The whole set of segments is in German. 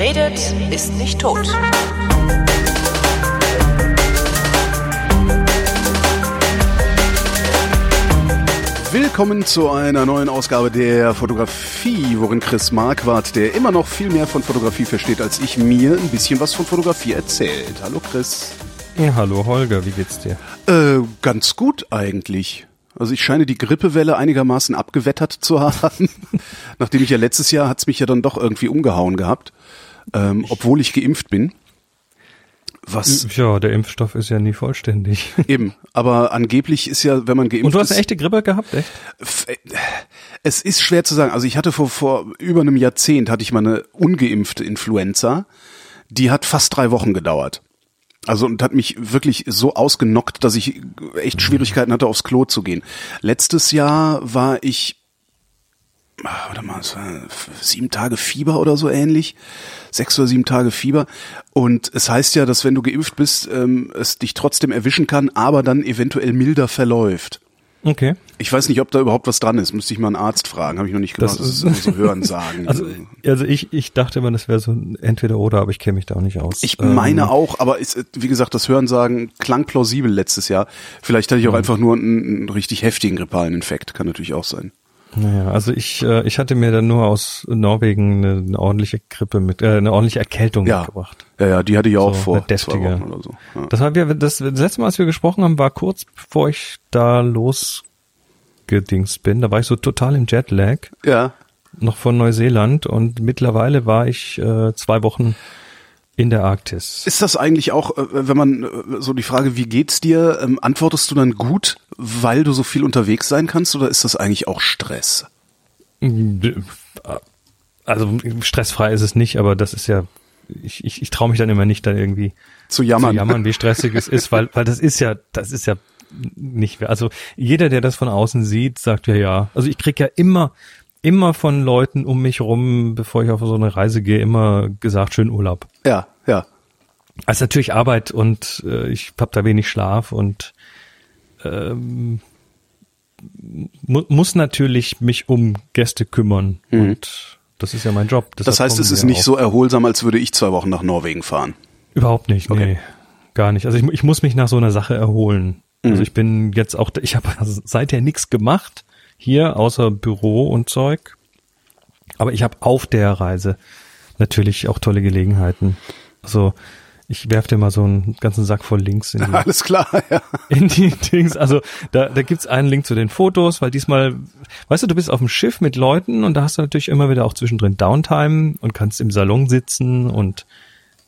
Redet, ist nicht tot. Willkommen zu einer neuen Ausgabe der Fotografie, worin Chris Marquardt, der immer noch viel mehr von Fotografie versteht als ich, mir ein bisschen was von Fotografie erzählt. Hallo Chris. Ja, hallo Holger, wie geht's dir? Äh, ganz gut eigentlich. Also ich scheine die Grippewelle einigermaßen abgewettert zu haben. Nachdem ich ja letztes Jahr hat's mich ja dann doch irgendwie umgehauen gehabt, ähm, obwohl ich geimpft bin. Was Ja, der Impfstoff ist ja nie vollständig. eben, aber angeblich ist ja, wenn man geimpft Und du hast ist, eine echte Grippe gehabt, echt? Äh, Es ist schwer zu sagen. Also ich hatte vor, vor über einem Jahrzehnt hatte ich mal eine ungeimpfte Influenza. Die hat fast drei Wochen gedauert. Also und hat mich wirklich so ausgenockt, dass ich echt Schwierigkeiten hatte, aufs Klo zu gehen. Letztes Jahr war ich, warte mal, es war sieben Tage Fieber oder so ähnlich. Sechs oder sieben Tage Fieber. Und es heißt ja, dass wenn du geimpft bist, ähm, es dich trotzdem erwischen kann, aber dann eventuell milder verläuft. Okay. Ich weiß nicht, ob da überhaupt was dran ist. Müsste ich mal einen Arzt fragen. Habe ich noch nicht genau. Das ist- immer so hören sagen. Also, also ich, ich dachte immer, das wäre so ein entweder oder, aber ich kenne mich da auch nicht aus. ich Ähm, meine auch, aber ist, wie gesagt, das Hören sagen klang plausibel letztes Jahr. Vielleicht hatte ich auch einfach nur einen, einen richtig heftigen grippalen Infekt. Kann natürlich auch sein. Naja, also ich, äh, ich hatte mir dann nur aus Norwegen eine, eine ordentliche Grippe mit, äh, eine ordentliche Erkältung Ja, mitgebracht. ja, ja, die hatte ich auch So, vor eine deftige. so. Ja. Das war wir, das, das letzte Mal, als wir gesprochen haben, war kurz bevor ich da losgedingst bin. Da war ich so total im Jetlag. ja. noch von Neuseeland und mittlerweile war ich äh, zwei Wochen in der Arktis. Ist das eigentlich auch, äh, wenn man äh, so die Frage, wie geht's dir, ähm, antwortest du dann gut, weil du so viel unterwegs sein kannst, oder ist das eigentlich auch Stress? Also stressfrei ist es nicht, aber das ist ja, ich, ich, ich traue mich dann immer nicht, dann irgendwie Zu jammern. zu jammern, wie stressig es ist, weil, weil das ist ja, das ist ja nicht, also jeder, der das von außen sieht, sagt ja, ja. Also ich krieg ja immer, immer von Leuten um mich rum, bevor ich auf so eine Reise gehe, immer gesagt, schönen Urlaub. Ja, ja. Also natürlich Arbeit und äh, ich habe da wenig Schlaf und ähm, mu muss natürlich mich um Gäste kümmern und das ist ja mein Job. Mhm. Das Deshalb heißt, es ist nicht auch. so erholsam, als würde ich zwei Wochen nach Norwegen fahren. Überhaupt nicht, Okay. nee. Gar nicht. Also ich, ich muss mich nach so einer Sache erholen. Mhm. Also ich bin jetzt auch, ich habe seither nichts gemacht hier, außer Büro und Zeug. Aber ich habe auf der Reise natürlich auch tolle Gelegenheiten. Also ich werf dir mal so einen ganzen Sack voll Links in die, Alles klar, ja. in die Dings. Also da, da gibt's einen Link zu den Fotos, weil diesmal, weißt du, du bist auf dem Schiff mit Leuten und da hast du natürlich immer wieder auch zwischendrin Downtime und kannst im Salon sitzen und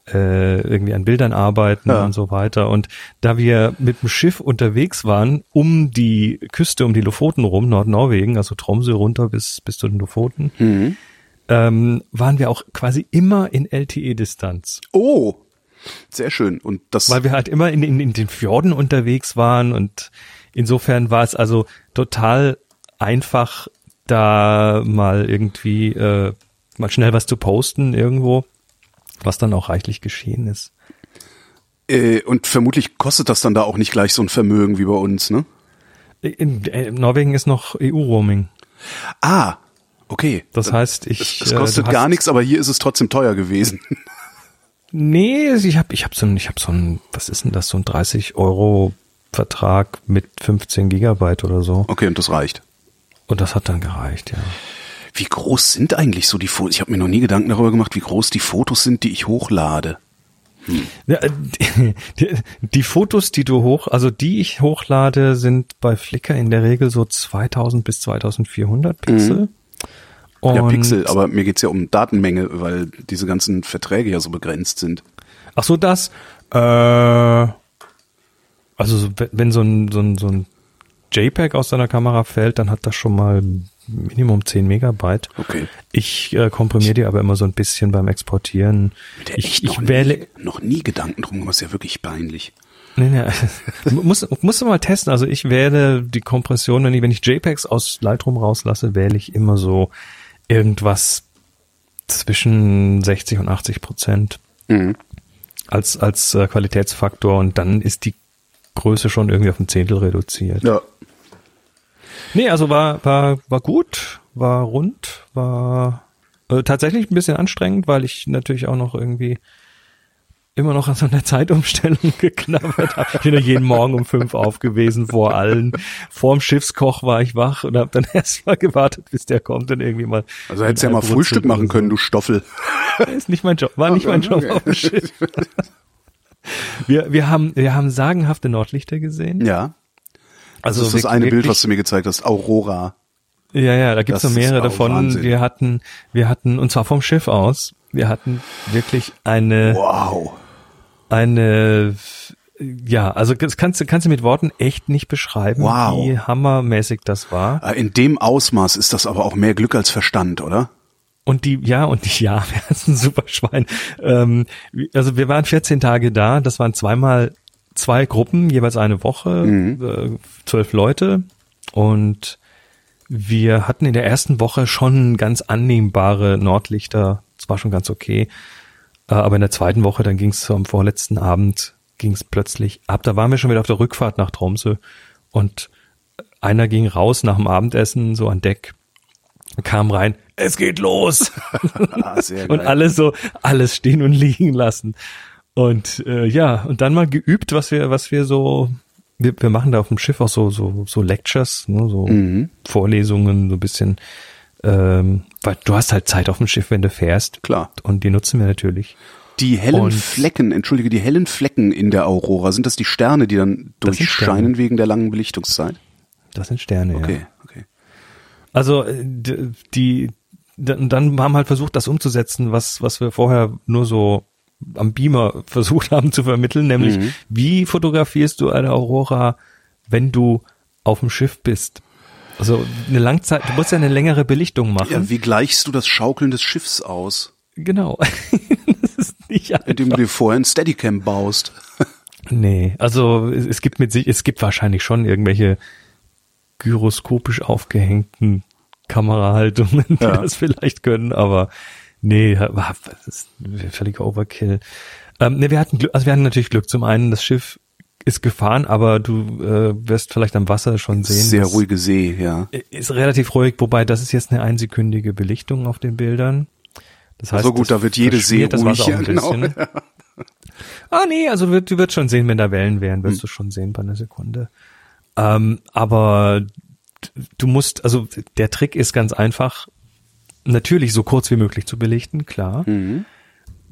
äh, irgendwie an Bildern arbeiten Ja. und so weiter. Und da wir mit dem Schiff unterwegs waren, um die Küste, um die Lofoten rum, Nordnorwegen, also Tromsø runter bis, bis zu den Lofoten, Mhm. ähm, waren wir auch quasi immer in LTE-Distanz. Oh, sehr schön. Und das, weil wir halt immer in, in, in den Fjorden unterwegs waren und insofern war es also total einfach, da mal irgendwie äh, mal schnell was zu posten irgendwo, was dann auch reichlich geschehen ist. äh, und vermutlich kostet das dann da auch nicht gleich so ein Vermögen wie bei uns, ne? In, äh, Norwegen ist noch EU-Roaming. Ah, okay. Das heißt, ich es, es äh, kostet gar nichts, aber hier ist es trotzdem teuer gewesen. Nee, ich habe ich hab so ein, ich habe so ein, was ist denn das, so ein 30 Euro Vertrag mit 15 Gigabyte oder so. Okay, und das reicht. Und das hat dann gereicht, ja. Wie groß sind eigentlich so die Fotos? Ich habe mir noch nie Gedanken darüber gemacht, wie groß die Fotos sind, die ich hochlade. Ja, äh, die, die, Fotos, die du hoch, also die ich hochlade, sind bei Flickr in der Regel so 2000 bis 2400 Pixel. Und, ja, Pixel, aber mir geht's ja um Datenmenge, weil diese ganzen Verträge ja so begrenzt sind. Ach so, das, äh, also so, wenn- wenn so ein, so ein, so ein JPEG aus deiner Kamera fällt, dann hat das schon mal Minimum 10 Megabyte. Okay. Ich äh, komprimiere die aber immer so ein bisschen beim Exportieren. Der Ich, ich noch, wähle, nie, noch nie Gedanken drum gemacht, ist ja wirklich peinlich. Nee, nee. muss, musst du mal testen. Also ich wähle die Kompression, wenn ich, wenn ich JPEGs aus Lightroom rauslasse, wähle ich immer so irgendwas zwischen 60 und 80 Prozent Mhm. als, als äh, Qualitätsfaktor und dann ist die Größe schon irgendwie auf ein Zehntel reduziert. Ja. Nee, also war, war, war gut, war rund, war Äh, tatsächlich ein bisschen anstrengend, weil ich natürlich auch noch irgendwie immer noch an so einer Zeitumstellung geknabbert habe. Ich bin ja jeden Morgen um fünf aufgewesen vor allen. Vorm Schiffskoch war ich wach und habe dann erst mal gewartet, bis der kommt und irgendwie mal. Also hättest ja mal Frühstück machen können, du Stoffel. Ist nicht mein Job, war nicht mein Job auf dem Schiff. Wir, wir haben, wir haben sagenhafte Nordlichter gesehen. Ja. Also das ist das eine Bild, was du mir gezeigt hast, Aurora. Ja, ja, da gibt's noch mehrere davon. Wahnsinn. Wir hatten, wir hatten, und zwar vom Schiff aus, wir hatten wirklich eine, wow eine ja, also das kannst du kannst du mit Worten echt nicht beschreiben, wow. wie hammermäßig das war. Äh, in dem Ausmaß ist das aber auch mehr Glück als Verstand, oder? Und die, ja, und die, ja, wir hatten ein super Schwein. Ähm, also wir waren 14 Tage da, das waren zweimal zwei Gruppen, jeweils eine Woche, mhm. äh, zwölf Leute. Und wir hatten in der ersten Woche schon ganz annehmbare Nordlichter. Das war schon ganz okay. Äh, aber in der zweiten Woche, dann ging es am vorletzten Abend, ging es plötzlich ab. Da waren wir schon wieder auf der Rückfahrt nach Tromsø und einer ging raus nach dem Abendessen so an Deck, kam rein, es geht los. Ah, und alles so, alles stehen und liegen lassen. Und äh, ja, und dann mal geübt, was wir, was wir so, wir, wir machen da auf dem Schiff auch so, so, so Lectures, ne, so mhm. Vorlesungen, so ein bisschen ähm, weil du hast halt Zeit auf dem Schiff, wenn du fährst. Klar. Und die nutzen wir natürlich. Die hellen und Flecken, entschuldige, die hellen Flecken in der Aurora, sind das die Sterne, die dann durchscheinen wegen der langen Belichtungszeit? Das sind Sterne, okay, ja. Okay, Also äh, die, dann haben halt versucht, das umzusetzen, was, was wir vorher nur so am Beamer versucht haben zu vermitteln, nämlich mhm. wie fotografierst du eine Aurora, wenn du auf dem Schiff bist? Also eine Langzeit, du musst ja eine längere Belichtung machen. Ja, wie gleichst du das Schaukeln des Schiffs aus? Genau. das ist nicht einfach. Indem du dir vorher ein Steadicam baust. nee, also es gibt mit sich, es gibt wahrscheinlich schon irgendwelche gyroskopisch aufgehängten Kamerahaltungen, die ja. das vielleicht können, aber nee, das ist völliger Overkill. Ähm, nee, wir hatten Glück, also wir hatten natürlich Glück. Zum einen, das Schiff ist gefahren, aber du äh, wirst vielleicht am Wasser schon sehen. Sehr ruhige See, ja. Ist relativ ruhig, wobei das ist jetzt eine einsekündige Belichtung auf den Bildern. Das heißt, so gut, da wird jede See das ruhig. Wasser auch ein genau, bisschen. Ja. Ah nee, also du, du wirst schon sehen, wenn da Wellen wären, wirst hm. du schon sehen bei einer Sekunde. Ähm, aber du musst, also der Trick ist ganz einfach, natürlich so kurz wie möglich zu belichten, klar. Mhm.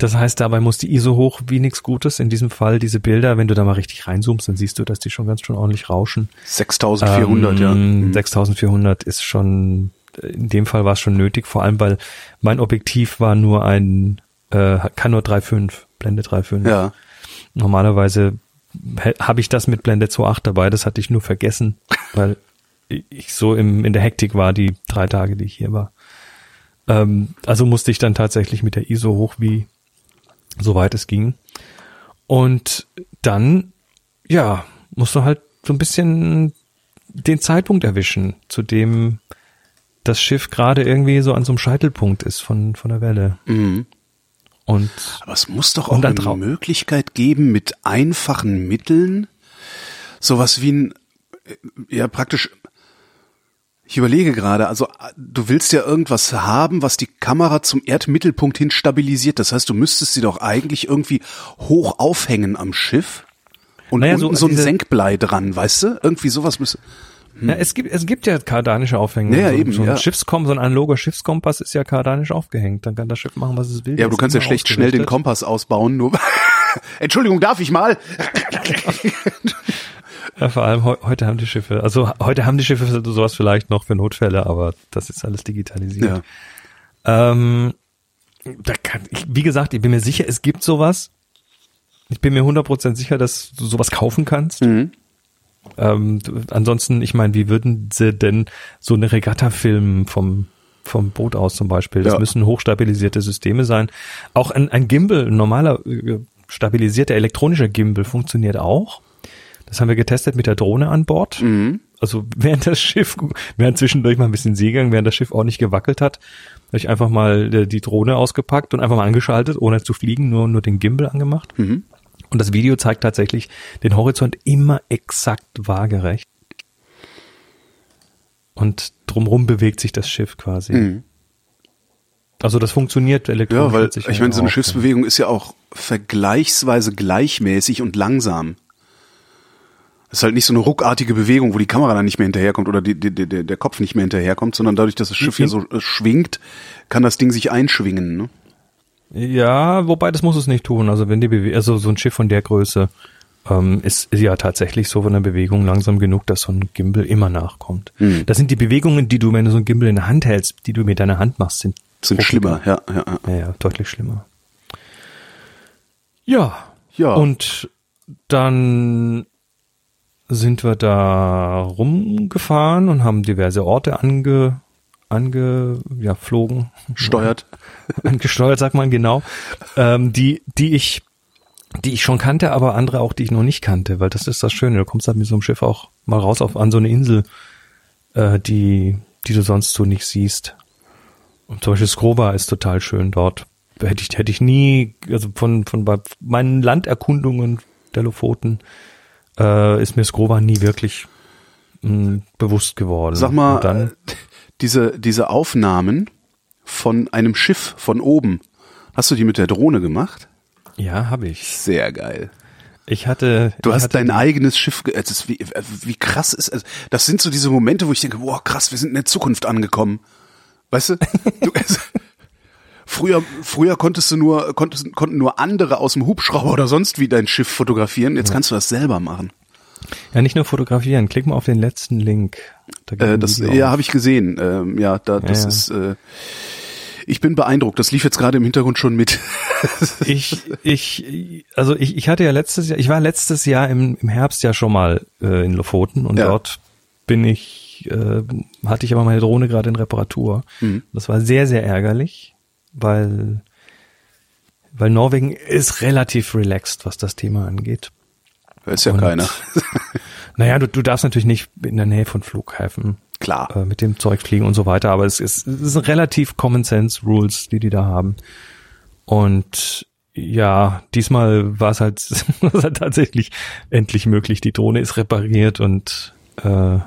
Das heißt, dabei muss die ISO hoch wie nichts Gutes. In diesem Fall diese Bilder, wenn du da mal richtig reinzoomst, dann siehst du, dass die schon ganz schön ordentlich rauschen. 6400, ähm, ja. Mhm. 6400 ist schon, in dem Fall war es schon nötig, vor allem weil mein Objektiv war nur ein, äh, kann nur 3.5, Blende 3.5. Ja. Normalerweise habe ich das mit Blende 2.8 dabei, das hatte ich nur vergessen, weil ich so im, in der Hektik war, die drei Tage, die ich hier war. Ähm, also musste ich dann tatsächlich mit der ISO hoch wie soweit es ging. Und dann, ja, musst du halt so ein bisschen den Zeitpunkt erwischen, zu dem das Schiff gerade irgendwie so an so einem Scheitelpunkt ist von, von der Welle. Mhm. Und, Aber es muss doch auch eine Möglichkeit geben, mit einfachen Mitteln sowas wie ein, äh, ja praktisch ich überlege gerade, also du willst ja irgendwas haben, was die Kamera zum Erdmittelpunkt hin stabilisiert. Das heißt, du müsstest sie doch eigentlich irgendwie hoch aufhängen am Schiff und naja, unten so, so ein Senkblei dran, weißt du? Irgendwie sowas müsste. Hm. Ja, es gibt es gibt ja kardanische Aufhängung. Ja, so, eben, so ein ja. Schiffskompass, so ein analoger Schiffskompass ist ja kardanisch aufgehängt. Dann kann das Schiff machen, was es will. Ja, aber du kannst ja schlecht schnell den Kompass ausbauen. Nur Entschuldigung, darf ich mal? Ja, vor allem he heute haben die Schiffe, also heute haben die Schiffe sowas vielleicht noch für Notfälle, aber das ist alles digitalisiert. Ja. Ähm, da kann ich, wie gesagt, ich bin mir sicher, es gibt sowas. Ich bin mir 100% sicher, dass du sowas kaufen kannst. Mhm. Ähm, ansonsten, ich meine, wie würden sie denn so eine Regatta filmen vom vom Boot aus zum Beispiel? Das ja. müssen hochstabilisierte Systeme sein. Auch ein, ein Gimbal, ein normaler äh, stabilisierter elektronischer Gimbal funktioniert auch. Das haben wir getestet mit der Drohne an Bord. Mhm. Also während das Schiff, während zwischendurch mal ein bisschen Seegang, während das Schiff auch nicht gewackelt hat, habe ich einfach mal äh, die Drohne ausgepackt und einfach mal angeschaltet, ohne zu fliegen, nur, nur den Gimbal angemacht. Mhm. Und das Video zeigt tatsächlich den Horizont immer exakt waagerecht. Und drumrum bewegt sich das Schiff quasi. Mhm. Also das funktioniert elektronisch. Ja, weil ich meine, so eine. Schiffsbewegung ist ja auch vergleichsweise gleichmäßig und langsam. Das ist halt nicht so eine ruckartige Bewegung, wo die Kamera dann nicht mehr hinterherkommt oder die, die, die, der Kopf nicht mehr hinterherkommt, sondern dadurch, dass das Schiff hier so äh, schwingt, kann das Ding sich einschwingen. Ne? Ja, wobei das muss es nicht tun. Also wenn die Bewe also so ein Schiff von der Größe ähm, ist, ist ja tatsächlich so von der Bewegung langsam genug, dass so ein Gimbal immer nachkommt. Hm. Das sind die Bewegungen, die du, wenn du so ein Gimbal in der Hand hältst, die du mit deiner Hand machst, sind Sind schlimmer, ja, ja, ja. Ja, ja, deutlich schlimmer. Ja. Ja. Und dann sind wir da rumgefahren und haben diverse Orte ange, ange, ja, flogen. Steuert. angesteuert, sagt man genau, ähm, die, die ich, die ich schon kannte, aber andere auch, die ich noch nicht kannte, weil das ist das Schöne. Du kommst halt mit so einem Schiff auch mal raus auf an so eine Insel, äh, die, die du sonst so nicht siehst. Und zum Beispiel Skrova ist total schön dort. Hätte ich, hätte ich nie, also von, von bei meinen Landerkundungen der Lofoten, äh, ist mir Skrova nie wirklich mh, bewusst geworden. Sag mal, dann, äh, diese, diese Aufnahmen von einem Schiff von oben, hast du die mit der Drohne gemacht? ja, habe ich. Sehr geil. Ich hatte. Du ich hast hatte dein eigenes Schiff, ist wie, äh, wie krass ist es. Das sind so diese Momente, wo ich denke, wow, krass, wir sind in der Zukunft angekommen. Weißt du? du früher, früher konntest du nur, konntest, konnten nur andere aus dem Hubschrauber oder sonst wie dein Schiff fotografieren. Jetzt kannst du das selber machen. Ja, nicht nur fotografieren. Klick mal auf den letzten Link. Da Äh, das, ja, habe ich gesehen. Ähm, ja, da, das ja. ist. Äh, ich bin beeindruckt. Das lief jetzt gerade im Hintergrund schon mit. Ich, ich, also ich, ich hatte ja letztes Jahr, ich war letztes Jahr im, im Herbst ja schon mal äh, in Lofoten und Ja. dort bin ich, äh, hatte ich aber meine Drohne gerade in Reparatur. Mhm. Das war sehr, sehr ärgerlich, weil, weil Norwegen ist relativ relaxed, was das Thema angeht. Ist ja Und- keiner. Naja, du, du darfst natürlich nicht in der Nähe von Flughäfen Klar. äh, mit dem Zeug fliegen und so weiter, aber es ist, es sind relativ Common Sense Rules, die die da haben. Und ja, diesmal war es halt, halt tatsächlich endlich möglich. Die Drohne ist repariert und äh,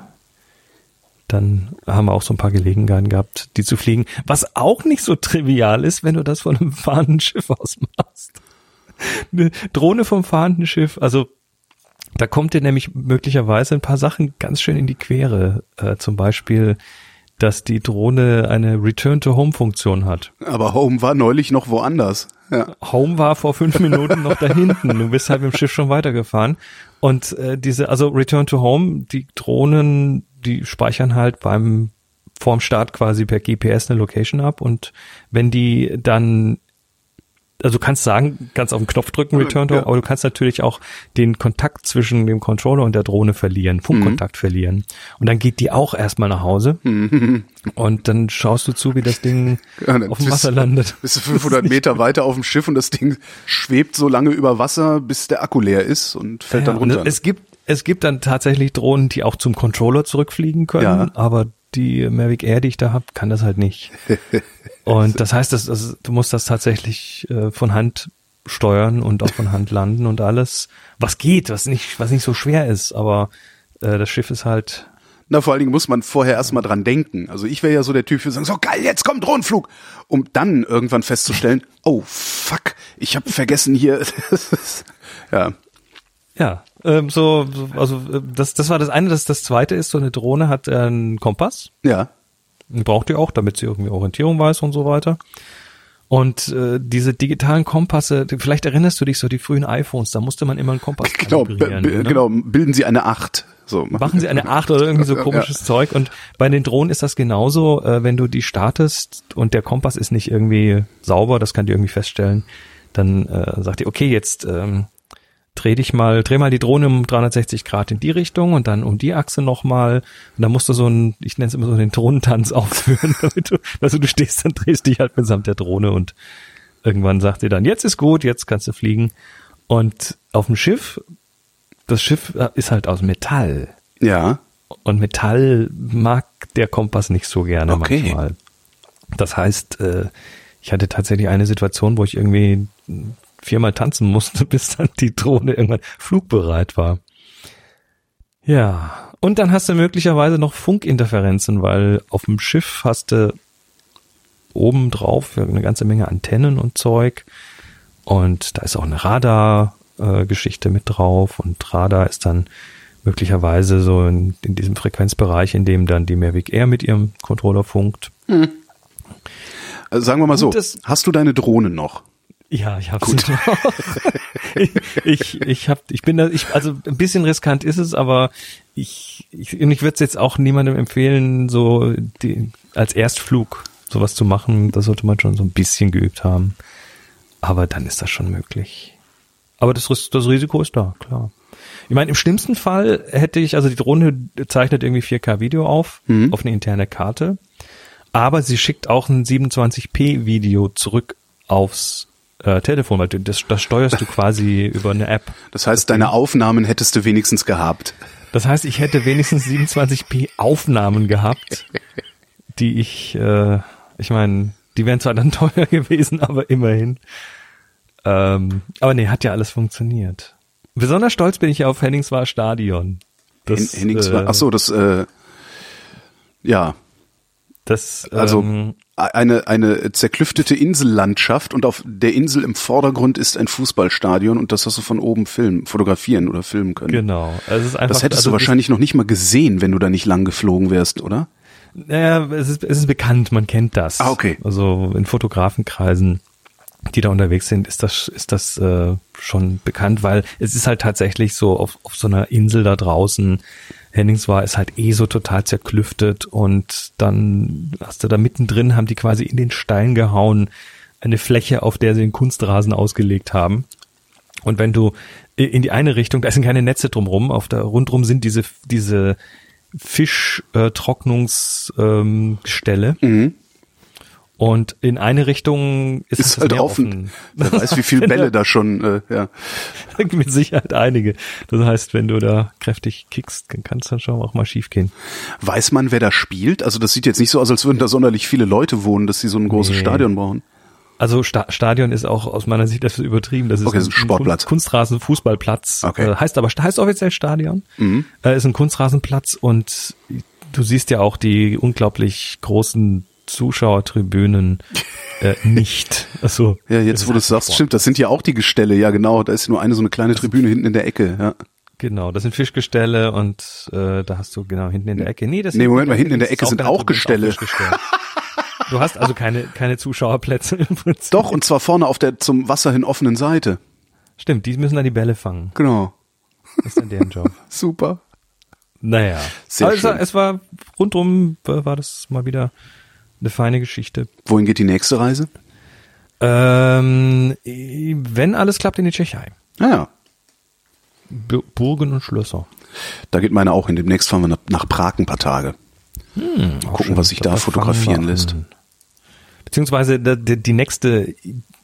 dann haben wir auch so ein paar Gelegenheiten gehabt, die zu fliegen. Was auch nicht so trivial ist, wenn du das von einem fahrenden Schiff aus machst. Eine Drohne vom fahrenden Schiff, also da kommt dir nämlich möglicherweise ein paar Sachen ganz schön in die Quere. Äh, zum Beispiel, dass die Drohne eine Return-to-Home-Funktion hat. Aber Home war neulich noch woanders. Ja. Home war vor fünf Minuten noch da hinten. Du bist halt mit dem Schiff schon weitergefahren. Und äh, diese, also Return to Home, die Drohnen, die speichern halt beim vorm Start quasi per GPS eine Location ab und wenn die dann also du kannst sagen, kannst auf den Knopf drücken, Return to Ja. Aber du kannst natürlich auch den Kontakt zwischen dem Controller und der Drohne verlieren, Funkkontakt verlieren. Und dann geht die auch erstmal nach Hause. Und dann schaust du zu, wie das Ding Ja, dann auf dem Wasser landet. Bist du 500 Meter weiter auf dem Schiff und das Ding schwebt so lange über Wasser, bis der Akku leer ist und fällt dann Ja, und runter. Es gibt, es gibt dann tatsächlich Drohnen, die auch zum Controller zurückfliegen können, Ja. aber die Mavic Air, die ich da habe, kann das halt nicht. und das heißt, das, das, du musst das tatsächlich äh, von Hand steuern und auch von Hand landen und alles. Was geht, was nicht, was nicht so schwer ist, aber äh, das Schiff ist halt Na, vor allen Dingen muss man vorher erstmal dran denken. Also ich wäre ja so der Typ, für sagen, so geil, jetzt kommt Drohnenflug. Um dann irgendwann festzustellen, oh fuck, ich habe vergessen hier. ja. Ja, ähm, so, so also äh, das, das war das eine. Das, das zweite ist, so eine Drohne hat äh, einen Kompass. Ja. Braucht ihr auch, damit sie irgendwie Orientierung weiß und so weiter. Und äh, diese digitalen Kompasse, vielleicht erinnerst du dich so die frühen iPhones, da musste man immer einen Kompass Genau, ne? genau, bilden Sie eine Acht. So. Machen sie eine 8 oder irgendwie so Ja. komisches Zeug. Und bei den Drohnen ist das genauso, äh, wenn du die startest und der Kompass ist nicht irgendwie sauber, das kann die irgendwie feststellen, dann äh, sagt die, okay, jetzt ähm, dreh dich mal, dreh mal die Drohne um 360 Grad in die Richtung und dann um die Achse nochmal. Und dann musst du so ein, ich nenne es immer so den Drohnentanz aufführen, damit du, also du stehst, dann drehst dich halt mitsamt der Drohne und irgendwann sagt die dann, jetzt ist gut, jetzt kannst du fliegen. Und auf dem Schiff, das Schiff äh, ist halt aus Metall. Ja. Und Metall mag der Kompass nicht so gerne Okay. manchmal. Das heißt, äh, ich hatte tatsächlich eine Situation, wo ich irgendwie viermal tanzen musste, bis dann die Drohne irgendwann flugbereit war. Ja, und dann hast du möglicherweise noch Funkinterferenzen, weil auf dem Schiff hast du oben drauf eine ganze Menge Antennen und Zeug. Und da ist auch eine Radar-Geschichte mit drauf. Und Radar ist dann möglicherweise so in, in diesem Frequenzbereich, in dem dann die Mavic Air mit ihrem Controller funkt. Hm. Also sagen wir mal so, Gutes- hast du deine Drohne noch? Ja, ich hab's noch. ich, ich, ich hab, ich bin da, ich, also ein bisschen riskant ist es, aber ich, ich, und ich würde es jetzt auch niemandem empfehlen, so die, als Erstflug sowas zu machen. Das sollte man schon so ein bisschen geübt haben. Aber dann ist das schon möglich. Aber das, das Risiko ist da, klar. Ich meine, im schlimmsten Fall hätte ich, also die Drohne zeichnet irgendwie 4K-Video auf, auf eine interne Karte, aber sie schickt auch ein 27p-Video zurück aufs äh, Telefon, weil das, das steuerst du quasi über eine App. Das heißt, deine Aufnahmen hättest du wenigstens gehabt. Das heißt, ich hätte wenigstens 27p Aufnahmen gehabt, die ich, äh, ich meine, die wären zwar dann teuer gewesen, aber immerhin. Ähm, aber nee, hat ja alles funktioniert. Besonders stolz bin ich auf Henningswahr Stadion. Das, Hen- Hennings war, äh, ach so, das, äh, ja, das, also ähm, eine, eine zerklüftete Insellandschaft und auf der Insel im Vordergrund ist ein Fußballstadion und das hast du von oben filmen, fotografieren oder filmen können. genau. Also es ist einfach, Das hättest also du wahrscheinlich noch nicht mal gesehen, wenn du da nicht lang geflogen wärst, oder? Naja, es ist, es ist bekannt, man kennt das. Ah, okay. Also in Fotografenkreisen, die da unterwegs sind, ist das, ist das äh, schon bekannt, weil es ist halt tatsächlich so auf, auf so einer Insel da draußen. Henningswahr ist halt eh so total zerklüftet und dann hast du da mittendrin, haben die quasi in den Stein gehauen, eine Fläche, auf der sie den Kunstrasen ausgelegt haben. Und wenn du in die eine Richtung, da sind keine Netze drumrum, auf der rundrum sind diese diese Fischtrocknungsgestelle. Ähm, Gestelle. Und in eine Richtung ist, Ist das halt Meer offen. Wer weiß, wie viele Bälle da- schon, äh, ja. Mit Sicherheit einige. Das heißt, wenn du da kräftig kickst, dann kann es dann schon auch mal schief gehen. Weiß man, wer da spielt? Also das sieht jetzt nicht so aus, als würden da sonderlich viele Leute wohnen, dass sie so ein großes Nee. Stadion brauchen. Also Sta Stadion ist auch aus meiner Sicht ist übertrieben. Das ist Okay, ein Sportplatz. Kunst Kunstrasen, Fußballplatz. Okay. Mhm. Äh, heißt aber heißt offiziell Stadion. Äh, ist ein Kunstrasenplatz und du siehst ja auch die unglaublich großen Zuschauertribünen äh, nicht. Also Ja, jetzt wo du sagst, stimmt, das sind ja auch die Gestelle, ja genau, da ist nur eine so eine kleine Tribüne hinten in der Ecke, ja. Genau, das sind Fischgestelle und äh, da hast du genau hinten in der Ecke. Nee, das Nee, Moment mal, hinten in der Ecke sind auch Gestelle. Du hast also keine keine Zuschauerplätze im Prinzip. Doch, und zwar vorne auf der zum Wasser hin offenen Seite. Stimmt, die müssen dann die Bälle fangen. Genau. Das ist dann deren Job. Super. Naja. Sehr war, schön. es war rundum war das mal wieder eine feine Geschichte. Wohin geht die nächste Reise? Ähm, wenn alles klappt in die Tschechei. Naja, Bu- Burgen und Schlösser. da geht meine auch hin. Demnächst fahren wir nach, Prag ein paar Tage. Gucken, schön. was sich da fangen fotografieren lässt. Beziehungsweise die, die, die nächste,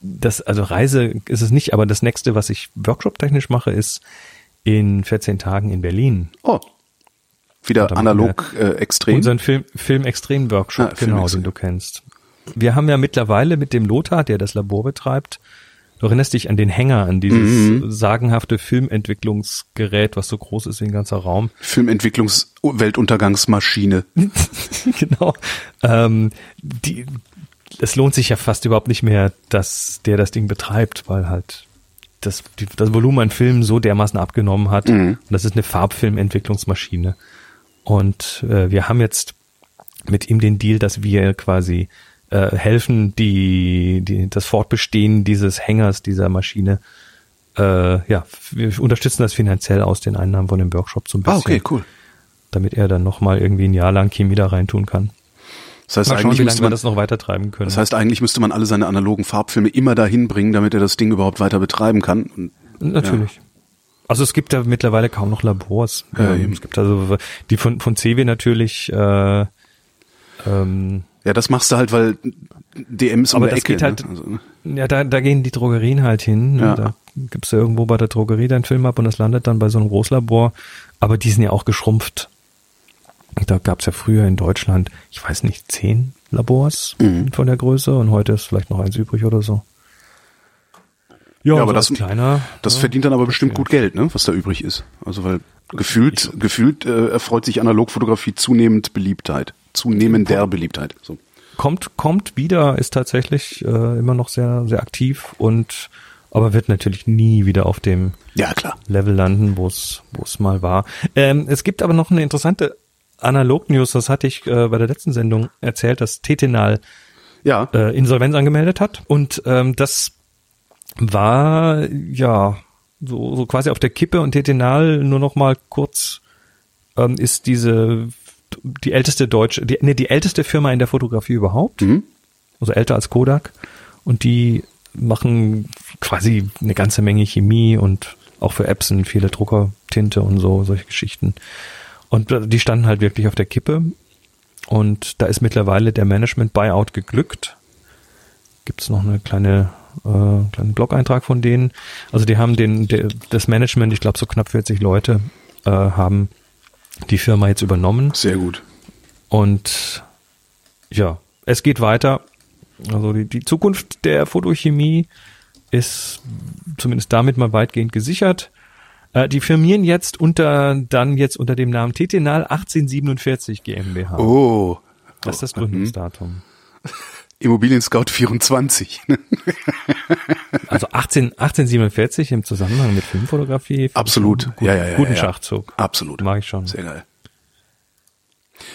das, also Reise ist es nicht, aber das nächste, was ich workshop-technisch mache, ist in 14 Tagen in Berlin. Oh. Wieder analog äh, extrem. Unseren Film, Film Extrem Workshop, Ah, Film genau, Extrem. den du kennst. Wir haben ja mittlerweile mit dem Lothar, der das Labor betreibt, du erinnerst dich an den Hänger, an dieses Mhm. sagenhafte Filmentwicklungsgerät, was so groß ist wie ein ganzer Raum. Filmentwicklungs-Weltuntergangsmaschine. genau. Ähm, die, es lohnt sich ja fast überhaupt nicht mehr, dass der das Ding betreibt, weil halt das, die, das Volumen an Filmen so dermaßen abgenommen hat. Und das ist eine Farbfilmentwicklungsmaschine. Und äh, wir haben jetzt mit ihm den Deal, dass wir quasi äh, helfen, die, die, das Fortbestehen dieses Hängers, dieser Maschine, äh, ja, wir unterstützen das finanziell aus den Einnahmen von dem Workshop so ein bisschen Ah, okay, cool. damit er dann nochmal irgendwie ein Jahr lang Chemie da reintun kann. Das heißt, Mal schauen, eigentlich wie lange müsste man, das noch weiter treiben können. das heißt, eigentlich müsste man alle seine analogen Farbfilme immer dahin bringen, damit er das Ding überhaupt weiter betreiben kann. Und Natürlich. Also es gibt da mittlerweile kaum noch Labors. Ja, Ähm, es gibt also die von, von CW natürlich, äh, ähm, Ja, das machst du halt, weil DM ist um Aber der das Ecke. geht halt- ne? also, ne? ja, da, da gehen die Drogerien halt hin. Ja. Da gibst du irgendwo bei der Drogerie deinen Film ab und das landet dann bei so einem Großlabor. Aber die sind ja auch geschrumpft. Da gab's ja früher in Deutschland, ich weiß nicht, zehn Labors Mhm. von der Größe und heute ist vielleicht noch eins übrig oder so. Ja, Ja, aber das kleiner. Das ja, verdient dann aber bestimmt gut Geld, ne? was da übrig ist. Also weil gefühlt, gefühlt äh, erfreut sich Analogfotografie zunehmend Beliebtheit. Zunehmender Beliebtheit. So. kommt, kommt wieder, ist tatsächlich äh, immer noch sehr, sehr aktiv und aber wird natürlich nie wieder auf dem Ja, klar. Level landen, wo es wo es mal war. Ähm, es gibt aber noch eine interessante Analog-News, das hatte ich äh, bei der letzten Sendung erzählt, dass Tetenal Ja. äh, Insolvenz angemeldet hat und ähm, das war ja so, so quasi auf der Kippe und Tetenal nur noch mal kurz ähm, ist diese die älteste deutsche, die, nee, die älteste Firma in der Fotografie überhaupt, Mhm. also älter als Kodak und die machen quasi eine ganze Menge Chemie und auch für Epson viele Druckertinte und so solche Geschichten und die standen halt wirklich auf der Kippe und da ist mittlerweile der Management Buyout geglückt. Gibt es noch eine kleine äh, kleinen Blog-Eintrag von denen. Also die haben den der, das Management, ich glaube so knapp 40 Leute äh, haben die Firma jetzt übernommen Sehr gut. und ja, es geht weiter. Also die, die Zukunft der Photochemie ist zumindest damit mal weitgehend gesichert. Äh, die firmieren jetzt unter dann jetzt unter dem Namen Tetenal 1847 GmbH. Oh. Das ist das Gründungsdatum. Immobilien Scout 24. Also 18, 1847 im Zusammenhang mit Filmfotografie. ich Absolut. Gut, Ja, ja, ja, Guten ja. Schachzug. Absolut. Mag ich schon. Sehr geil.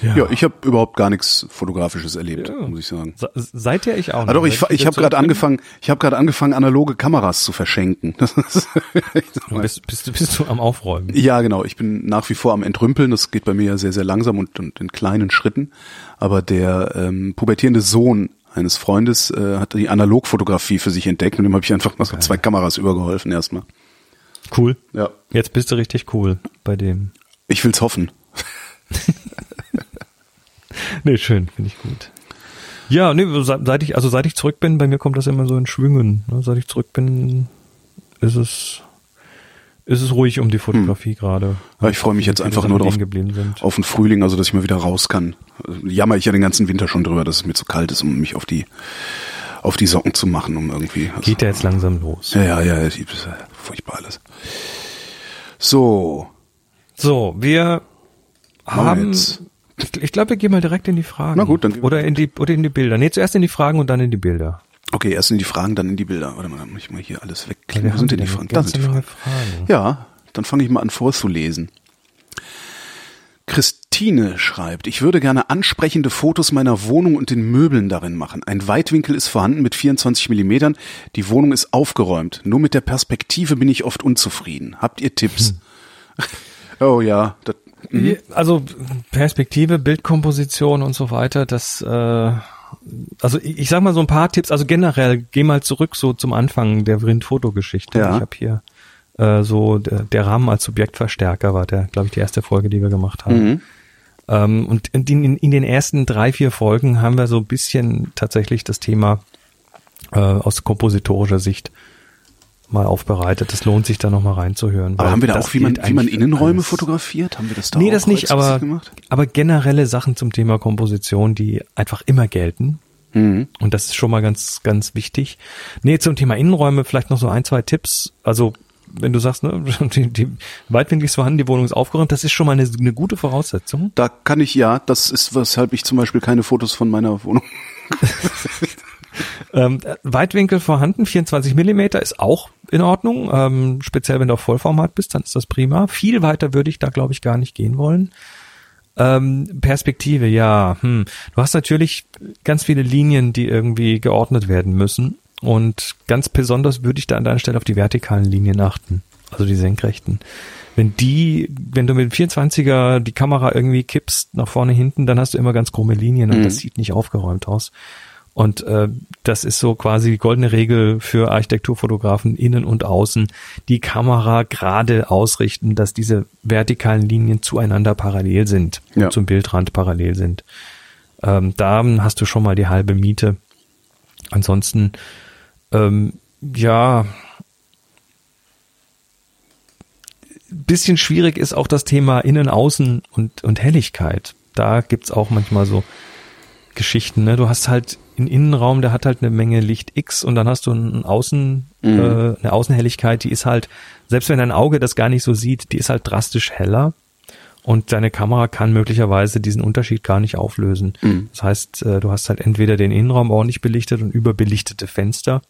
Ja, ich habe überhaupt gar nichts Fotografisches erlebt, Ja. muss ich sagen. Se- Seither ich auch. Ah, noch. doch, ich, ich wieder habe gerade angefangen, ich habe gerade angefangen, analoge Kameras zu verschenken. Bist, bist, du- bist du am Aufräumen? ja, genau. Ich bin nach wie vor am Entrümpeln. Das geht bei mir ja sehr, sehr langsam und, und in kleinen Schritten. Aber der ähm, pubertierende Sohn eines Freundes äh, hat die Analogfotografie für sich entdeckt und dem habe ich einfach mal so zwei Kameras übergeholfen erstmal. Cool. Ja. Jetzt bist du richtig cool bei dem. Ich will's hoffen. Nee, schön, finde ich gut. Ja, nee, seit ich, also seit ich zurück bin, bei mir kommt das immer so in Schwüngen. Ne? Seit ich zurück bin, ist es, ist es ruhig um die Fotografie gerade. Hm. Ja, ich freue mich jetzt einfach nur drauf, auf den Frühling, also dass ich mal wieder raus kann. Jammer ich ja den ganzen Winter schon drüber, dass es mir zu kalt ist, um mich auf die auf die Socken zu machen, um irgendwie. Also, Geht ja jetzt langsam los. Ja, ja, ja, ist furchtbar alles. So, So, wir haben, jetzt. ich, ich glaube, wir gehen mal direkt in die Fragen. Na gut, dann oder in die, oder in die Bilder. Nee, zuerst in die Fragen und dann in die Bilder. Okay, erst in die Fragen, dann in die Bilder. Warte mal, dann muss ich mal hier alles wegklicken. Wo sind denn die Fragen? Da sind die Fragen. Fragen. Ja, dann fange ich mal an vorzulesen. Christine schreibt, ich würde gerne ansprechende Fotos meiner Wohnung und den Möbeln darin machen. Ein Weitwinkel ist vorhanden mit 24 Millimetern. Die Wohnung ist aufgeräumt. Nur mit der Perspektive bin ich oft unzufrieden. Habt ihr Tipps? oh ja, das, mhm. Also Perspektive, Bildkomposition und so weiter, das äh, also ich, ich sag mal so ein paar Tipps, also generell geh mal zurück so zum Anfang der Vrind-Fotogeschichte. Ja. Ich habe hier äh, so der, der Rahmen als Subjektverstärker war der, glaube ich, die erste Folge, die wir gemacht haben. Mhm. Ähm, und in, in, den ersten drei, vier Folgen haben wir so ein bisschen tatsächlich das Thema äh, aus kompositorischer Sicht mal aufbereitet. Das lohnt sich da nochmal reinzuhören. aber haben wir da auch, wie man, wie man Innenräume alles. fotografiert? Haben wir das da Nee, das nicht, aber, gemacht? aber generelle Sachen zum Thema Komposition, die einfach immer gelten. Mhm. Und das ist schon mal ganz, ganz wichtig. Nee, zum Thema Innenräume vielleicht noch so ein, zwei Tipps. Also, wenn du sagst, ne, die, die weitwinklig ist vorhanden, die Wohnung ist aufgeräumt, das ist schon mal eine, eine gute Voraussetzung. Da kann ich ja, das ist, weshalb ich zum Beispiel keine Fotos von meiner Wohnung. Ähm, äh, Weitwinkel vorhanden, 24 Millimeter ist auch in Ordnung. Ähm, speziell wenn du auf Vollformat bist, dann ist das prima. Viel weiter würde ich da, glaube ich, gar nicht gehen wollen. Ähm, Perspektive, ja. Hm. Du hast natürlich ganz viele Linien, die irgendwie geordnet werden müssen. Und ganz besonders würde ich da an deiner Stelle auf die vertikalen Linien achten. Also die senkrechten. Wenn die, wenn du mit dem 24er die Kamera irgendwie kippst, nach vorne, hinten, dann hast du immer ganz krumme Linien und Mhm. das sieht nicht aufgeräumt aus. Und äh, das ist so quasi die goldene Regel für Architekturfotografen innen und außen. Die Kamera gerade ausrichten, dass diese vertikalen Linien zueinander parallel sind Ja. zum Bildrand parallel sind. Ähm, da hast du schon mal die halbe Miete. Ansonsten, ähm, ja, bisschen schwierig ist auch das Thema Innen, Außen und, und Helligkeit. Da gibt's auch manchmal so Geschichten. Ne? Du hast halt einen Innenraum, der hat halt eine Menge Licht X und dann hast du einen Außen, Mhm. äh, eine Außenhelligkeit, die ist halt, selbst wenn dein Auge das gar nicht so sieht, die ist halt drastisch heller. und deine Kamera kann möglicherweise diesen Unterschied gar nicht auflösen. Mhm. Das heißt, äh, du hast halt entweder den Innenraum ordentlich belichtet und überbelichtete Fenster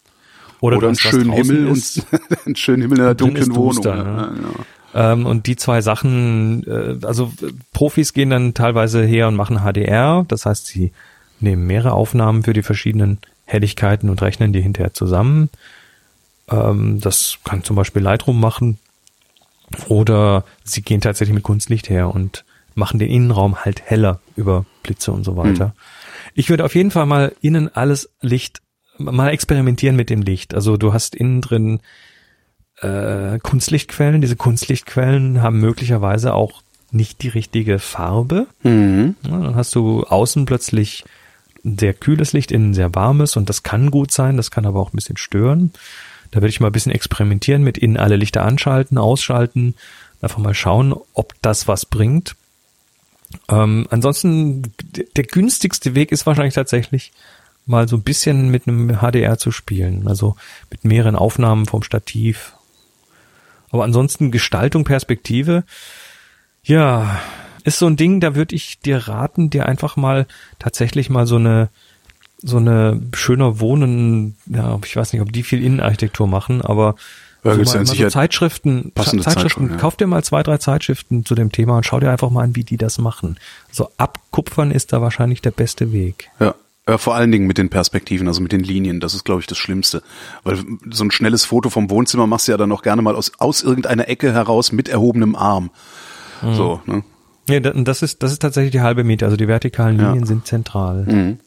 oder, Oder einen schönen Himmel ist. und einen schönen Himmel in einer dunklen Wohnung. duster, ja. ne? Ja, Ähm, und die zwei Sachen, äh, also äh, Profis gehen dann teilweise her und machen HDR. Das heißt, sie nehmen mehrere Aufnahmen für die verschiedenen Helligkeiten und rechnen die hinterher zusammen. Ähm, das kann zum Beispiel Lightroom machen. Oder sie gehen tatsächlich mit Kunstlicht her und machen den Innenraum halt heller über Blitze und so weiter. Ich würde auf jeden Fall mal innen alles Licht, mal experimentieren mit dem Licht. Also du hast innen drin äh, Kunstlichtquellen. Diese Kunstlichtquellen haben möglicherweise auch nicht die richtige Farbe. Mhm. Ja, dann hast du außen plötzlich sehr kühles Licht, innen sehr warmes und das kann gut sein, das kann aber auch ein bisschen stören. Da würde ich mal ein bisschen experimentieren mit innen alle Lichter anschalten, ausschalten, einfach mal schauen, ob das was bringt. Ähm, ansonsten, der günstigste Weg ist wahrscheinlich tatsächlich mal so ein bisschen mit einem HDR zu spielen, also mit mehreren Aufnahmen vom Stativ. Aber ansonsten Gestaltung, Perspektive, ja, ist so ein Ding, da würde ich dir raten, dir einfach mal tatsächlich mal so eine so eine schöner Wohnen, ja, ich weiß nicht, ob die viel Innenarchitektur machen, aber Ja, so mal, mal so Zeitschriften, Zeitschriften, Zeitschriften, ja. kauf dir mal zwei, drei Zeitschriften zu dem Thema und schau dir einfach mal an, wie die das machen. So abkupfern ist da wahrscheinlich der beste Weg. Ja. Ja, vor allen Dingen mit den Perspektiven, also mit den Linien. Das ist, glaube ich, das Schlimmste. Weil so ein schnelles Foto vom Wohnzimmer machst du ja dann noch gerne mal aus, aus irgendeiner Ecke heraus mit erhobenem Arm. Mhm. So, ne? Ja, das ist, das ist tatsächlich die halbe Miete. Also die vertikalen Ja. Linien sind zentral. Mhm.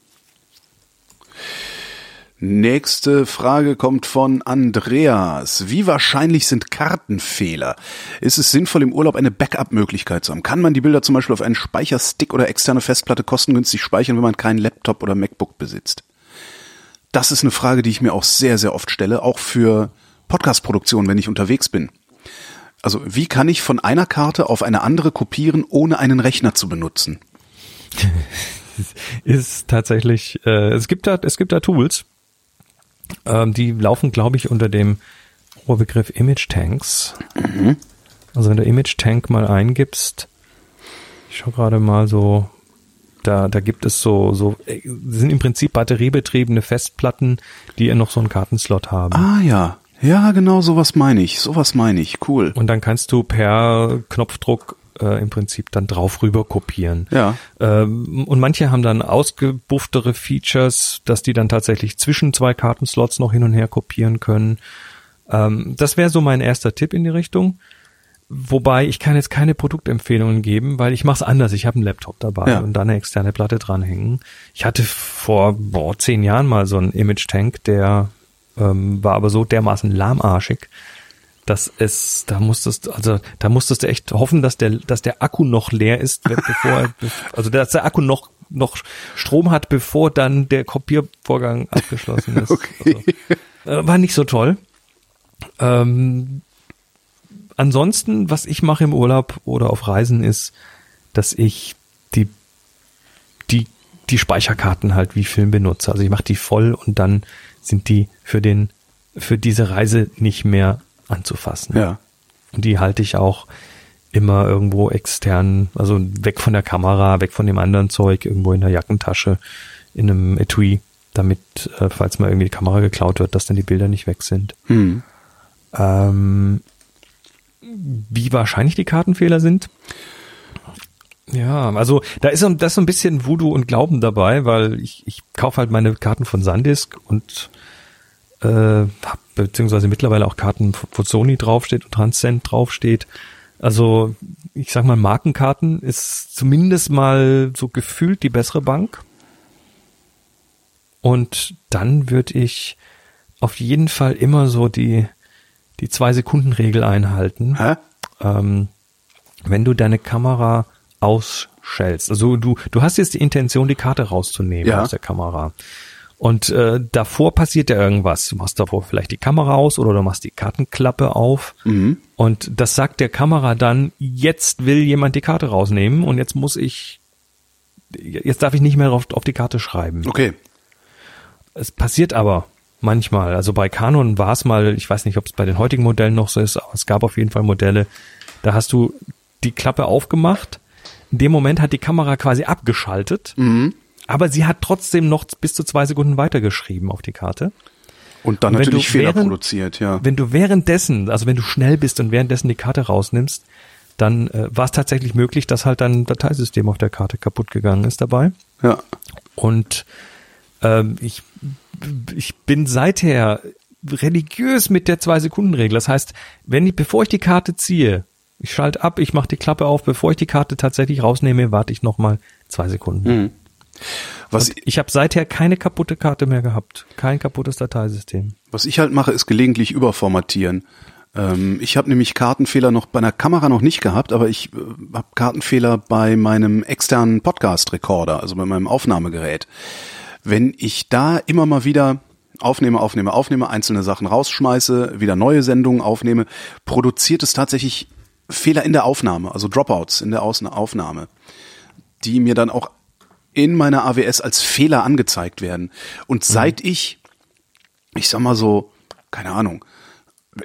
Nächste Frage kommt von Andreas. Wie wahrscheinlich sind Kartenfehler? Ist es sinnvoll, im Urlaub eine Backup-Möglichkeit zu haben? Kann man die Bilder zum Beispiel auf einen Speicherstick oder externe Festplatte kostengünstig speichern, wenn man keinen Laptop oder MacBook besitzt? Das ist eine Frage, die ich mir auch sehr, sehr oft stelle, auch für Podcast-Produktionen, wenn ich unterwegs bin. Also, wie kann ich von einer Karte auf eine andere kopieren, ohne einen Rechner zu benutzen? ist tatsächlich, äh, es gibt da, es gibt da Tools, ähm, die laufen, glaube ich, unter dem Oberbegriff Image Tanks. Also wenn du Image Tank mal eingibst, ich schau gerade mal so, da, da gibt es so, so, äh, sind im Prinzip batteriebetriebene Festplatten, die noch so einen Kartenslot haben. Ah ja, ja, genau, sowas meine ich, sowas meine ich, cool. Und dann kannst du per Knopfdruck äh, im Prinzip dann drauf rüber kopieren. Ja. Ähm, und manche haben dann ausgebufftere Features, dass die dann tatsächlich zwischen zwei Kartenslots noch hin und her kopieren können. Ähm, das wäre so mein erster Tipp in die Richtung. Wobei ich kann jetzt keine Produktempfehlungen geben, weil ich mache es anders. Ich habe einen Laptop dabei Ja. und da eine externe Platte dranhängen. Ich hatte vor boah, zehn Jahren mal so einen Image-Tank, der ähm, war aber so dermaßen lahmarschig, dass es, da musstest, also da musstest du echt hoffen, dass der, dass der Akku noch leer ist, bevor, also dass der Akku noch noch Strom hat, bevor dann der Kopiervorgang abgeschlossen ist. Okay. Also, äh, war nicht so toll. Ähm, ansonsten, was ich mache im Urlaub oder auf Reisen ist, dass ich die die die Speicherkarten halt wie Film benutze. Also ich mache die voll und dann sind die für den für diese Reise nicht mehr anzufassen. Ja. Und die halte ich auch immer irgendwo extern, also weg von der Kamera, weg von dem anderen Zeug, irgendwo in der Jackentasche, in einem Etui, damit, äh, falls mal irgendwie die Kamera geklaut wird, dass dann die Bilder nicht weg sind. Hm. Ähm, wie wahrscheinlich die Kartenfehler sind? Ja, also da ist so, da ist so ein bisschen Voodoo und Glauben dabei, weil ich, ich kaufe halt meine Karten von Sandisk und äh, hab beziehungsweise mittlerweile auch Karten, wo Sony draufsteht und Transcend draufsteht. Also ich sag mal, Markenkarten ist zumindest mal so gefühlt die bessere Bank. Und dann würde ich auf jeden Fall immer so die, die Zwei-Sekunden-Regel einhalten. Ähm, wenn du deine Kamera ausschältst, also du, du hast jetzt die Intention, die Karte rauszunehmen Ja. aus der Kamera. Und äh, davor passiert ja irgendwas. Du machst davor vielleicht die Kamera aus oder du machst die Kartenklappe auf. Mhm. Und das sagt der Kamera dann, jetzt will jemand die Karte rausnehmen und jetzt muss ich, jetzt darf ich nicht mehr auf, auf die Karte schreiben. Okay. Es passiert aber manchmal. Also bei Canon war es mal, ich weiß nicht, ob es bei den heutigen Modellen noch so ist, aber es gab auf jeden Fall Modelle, da hast du die Klappe aufgemacht. In dem Moment hat die Kamera quasi abgeschaltet. Mhm. Aber sie hat trotzdem noch bis zu zwei Sekunden weitergeschrieben auf die Karte. Und dann Und natürlich Fehler während- produziert, ja. Wenn du währenddessen, also wenn du schnell bist und währenddessen die Karte rausnimmst, dann äh, war es tatsächlich möglich, dass halt dein Dateisystem auf der Karte kaputt gegangen ist dabei. Ja. Und ähm, ich, ich bin seither religiös mit der Zwei-Sekunden-Regel. Das heißt, wenn ich, bevor ich die Karte ziehe, ich schalte ab, ich mache die Klappe auf, bevor ich die Karte tatsächlich rausnehme, warte ich nochmal zwei Sekunden. Mhm. Was, Ich habe seither keine kaputte Karte mehr gehabt. Kein kaputtes Dateisystem. was ich halt mache, ist gelegentlich überformatieren. Ähm, ich habe nämlich Kartenfehler noch bei einer Kamera noch nicht gehabt, aber ich äh, habe Kartenfehler bei meinem externen Podcast-Recorder, also bei meinem Aufnahmegerät. Wenn ich da immer mal wieder aufnehme, aufnehme, aufnehme, einzelne Sachen rausschmeiße, wieder neue Sendungen aufnehme, produziert es tatsächlich Fehler in der Aufnahme, also Dropouts in der Ausna- Aufnahme, die mir dann auch in meiner AWS als Fehler angezeigt werden. Und seit ich, ich sag mal so, keine Ahnung,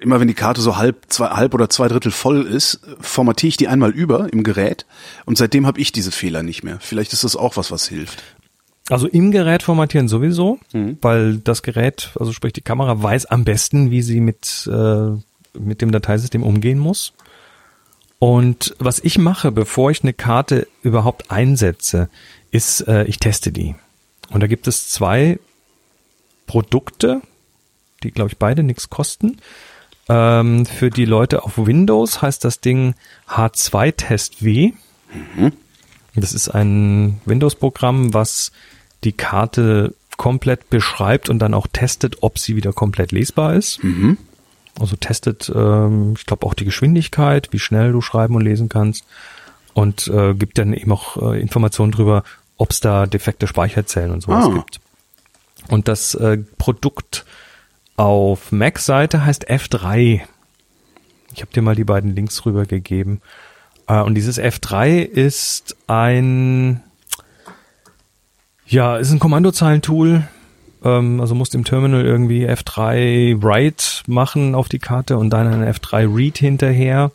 immer wenn die Karte so halb, zwei, halb oder zwei Drittel voll ist, formatiere ich die einmal über im Gerät und seitdem habe ich diese Fehler nicht mehr. Vielleicht ist das auch was, was hilft. Also im Gerät formatieren sowieso, weil das Gerät, also sprich die Kamera, weiß am besten, wie sie mit, äh, mit dem Dateisystem umgehen muss. Und was ich mache, bevor ich eine Karte überhaupt einsetze, ist, äh, ich teste die. Und da gibt es zwei Produkte, die, glaube ich, beide nichts kosten. Ähm, für die Leute auf Windows heißt das Ding H2 Test W. Das ist ein Windows-Programm, was die Karte komplett beschreibt und dann auch testet, ob sie wieder komplett lesbar ist. Also testet, ähm, ich glaube, auch die Geschwindigkeit, wie schnell du schreiben und lesen kannst und äh, gibt dann eben auch äh, Informationen drüber, ob es da defekte Speicherzellen und sowas Ah. gibt. Und das äh, Produkt auf Mac-Seite heißt F3. Ich habe dir mal die beiden Links rübergegeben. Äh, und dieses F3 ist ein, ja, ist ein Kommandozeilentool. Ähm, also musst im Terminal irgendwie F3 Write machen auf die Karte und dann ein F3 Read hinterher.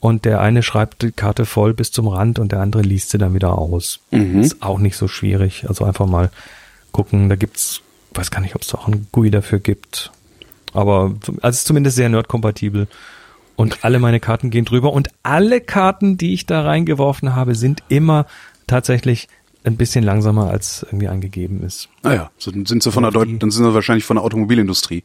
Und der eine schreibt die Karte voll bis zum Rand und der andere liest sie dann wieder aus. Ist auch nicht so schwierig. Also einfach mal gucken. Da gibt's, weiß gar nicht, ob es da auch ein GUI dafür gibt. Aber also es ist zumindest sehr nerdkompatibel. Und alle meine Karten gehen drüber. Und alle Karten, die ich da reingeworfen habe, sind immer tatsächlich ein bisschen langsamer, als irgendwie angegeben ist. Naja, so, dann sind sie von der Deut dann sind sie wahrscheinlich von der Automobilindustrie.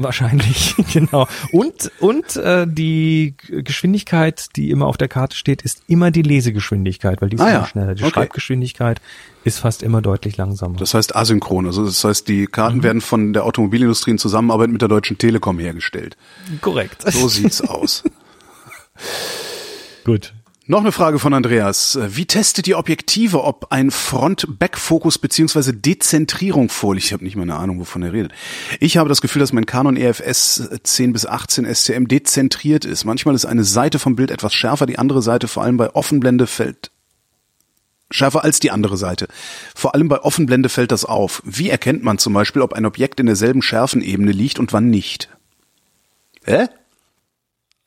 Wahrscheinlich, genau. Und, und äh, die Geschwindigkeit, die immer auf der Karte steht, ist immer die Lesegeschwindigkeit, weil die ist Ah immer ja, schneller. Die okay. Schreibgeschwindigkeit ist fast immer deutlich langsamer. Das heißt asynchron. Also das heißt, die Mhm. Karten werden von der Automobilindustrie in Zusammenarbeit mit der Deutschen Telekom hergestellt. korrekt. So sieht's aus. Gut. Noch eine Frage von Andreas. Wie testet ihr Objektive, ob ein Front-Back-Fokus beziehungsweise Dezentrierung vorliegt? Ich habe nicht mal eine Ahnung, wovon er redet. Ich habe das Gefühl, dass mein Canon EFS 10 bis 18 SCM dezentriert ist. Manchmal ist eine Seite vom Bild etwas schärfer, die andere Seite vor allem bei Offenblende fällt schärfer als die andere Seite. Vor allem bei Offenblende fällt das auf. Wie erkennt man zum Beispiel, ob ein Objekt in derselben Schärfenebene liegt und wann nicht? Hä?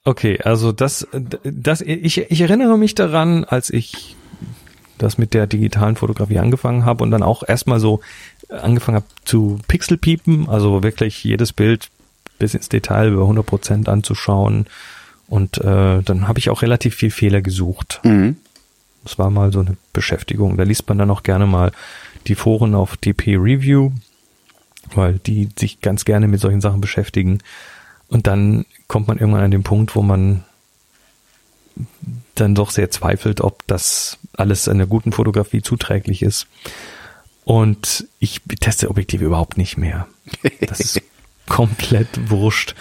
Okay, also das, das, ich, ich erinnere mich daran, als ich das mit der digitalen Fotografie angefangen habe und dann auch erstmal so angefangen habe zu Pixelpiepen, also wirklich jedes Bild bis ins Detail über 100 Prozent anzuschauen. Und äh, dann habe ich auch relativ viel Fehler gesucht. Mhm. Das war mal so eine Beschäftigung. Da liest man dann auch gerne mal die Foren auf DP Review, weil die sich ganz gerne mit solchen Sachen beschäftigen. Und dann kommt man irgendwann an den Punkt, wo man dann doch sehr zweifelt, ob das alles einer guten Fotografie zuträglich ist. Und ich teste Objektive überhaupt nicht mehr. Das ist komplett wurscht.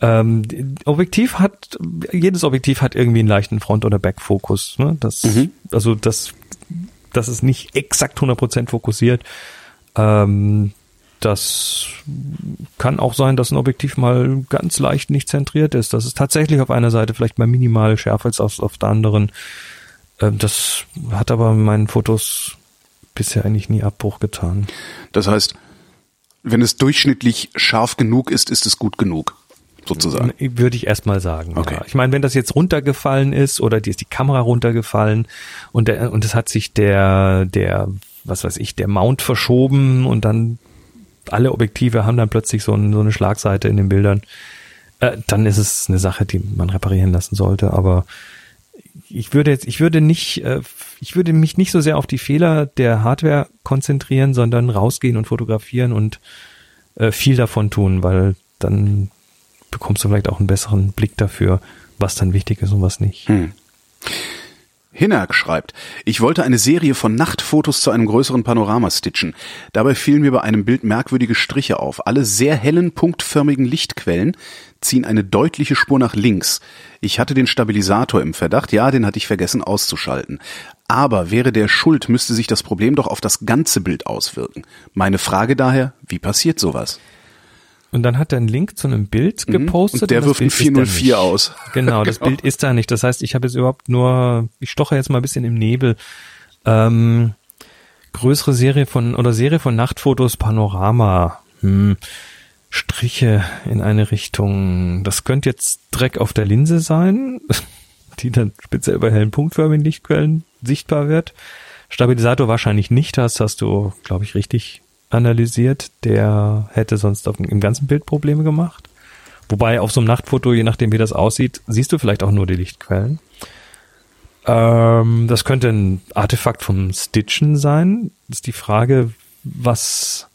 Ähm, Objektiv hat, jedes Objektiv hat irgendwie einen leichten Front- oder Backfokus. Ne? Das, also das, das ist nicht exakt 100% fokussiert. Ähm, das kann auch sein, dass ein Objektiv mal ganz leicht nicht zentriert ist. Das ist tatsächlich auf einer Seite vielleicht mal minimal schärfer als auf, auf der anderen. Ähm, das hat aber meinen Fotos bisher eigentlich nie Abbruch getan. Das heißt, wenn es durchschnittlich scharf genug ist, ist es gut genug. sozusagen. Würde ich erstmal sagen. Okay. Ja. Ich meine, wenn das jetzt runtergefallen ist oder die ist die Kamera runtergefallen und der, und es hat sich der, der, was weiß ich, der Mount verschoben und dann alle Objektive haben dann plötzlich so, ein, so eine Schlagseite in den Bildern, äh, dann ist es eine Sache, die man reparieren lassen sollte. Aber ich würde jetzt, ich würde nicht, äh, ich würde mich nicht so sehr auf die Fehler der Hardware konzentrieren, sondern rausgehen und fotografieren und äh, viel davon tun, weil dann bekommst du vielleicht auch einen besseren Blick dafür, was dann wichtig ist und was nicht. Hm. Hinnerk schreibt, ich wollte eine Serie von Nachtfotos zu einem größeren Panorama stitchen. Dabei fielen mir bei einem Bild merkwürdige Striche auf. Alle sehr hellen, punktförmigen Lichtquellen ziehen eine deutliche Spur nach links. Ich hatte den Stabilisator im Verdacht, ja, den hatte ich vergessen auszuschalten. Aber wäre der schuld, müsste sich das Problem doch auf das ganze Bild auswirken. Meine Frage daher, wie passiert sowas? Und dann hat er einen Link zu einem Bild gepostet. Mhm. Und der das wirft ein Bild ist da 404 nicht. aus. Genau, das Genau. Bild ist da nicht. Das heißt, ich habe jetzt überhaupt nur, ich stoche jetzt mal ein bisschen im Nebel. Ähm, größere Serie von, oder Serie von Nachtfotos, Panorama. Hm. Striche in eine Richtung. Das könnte jetzt Dreck auf der Linse sein, die dann speziell bei hellen punktförmigen Lichtquellen sichtbar wird. Stabilisator wahrscheinlich nicht, das hast du, glaube ich, richtig analysiert. Der hätte sonst auf, im ganzen Bild Probleme gemacht. Wobei auf so einem Nachtfoto, je nachdem wie das aussieht, siehst du vielleicht auch nur die Lichtquellen. Ähm, das könnte ein Artefakt vom Stitchen sein. ist die Frage, was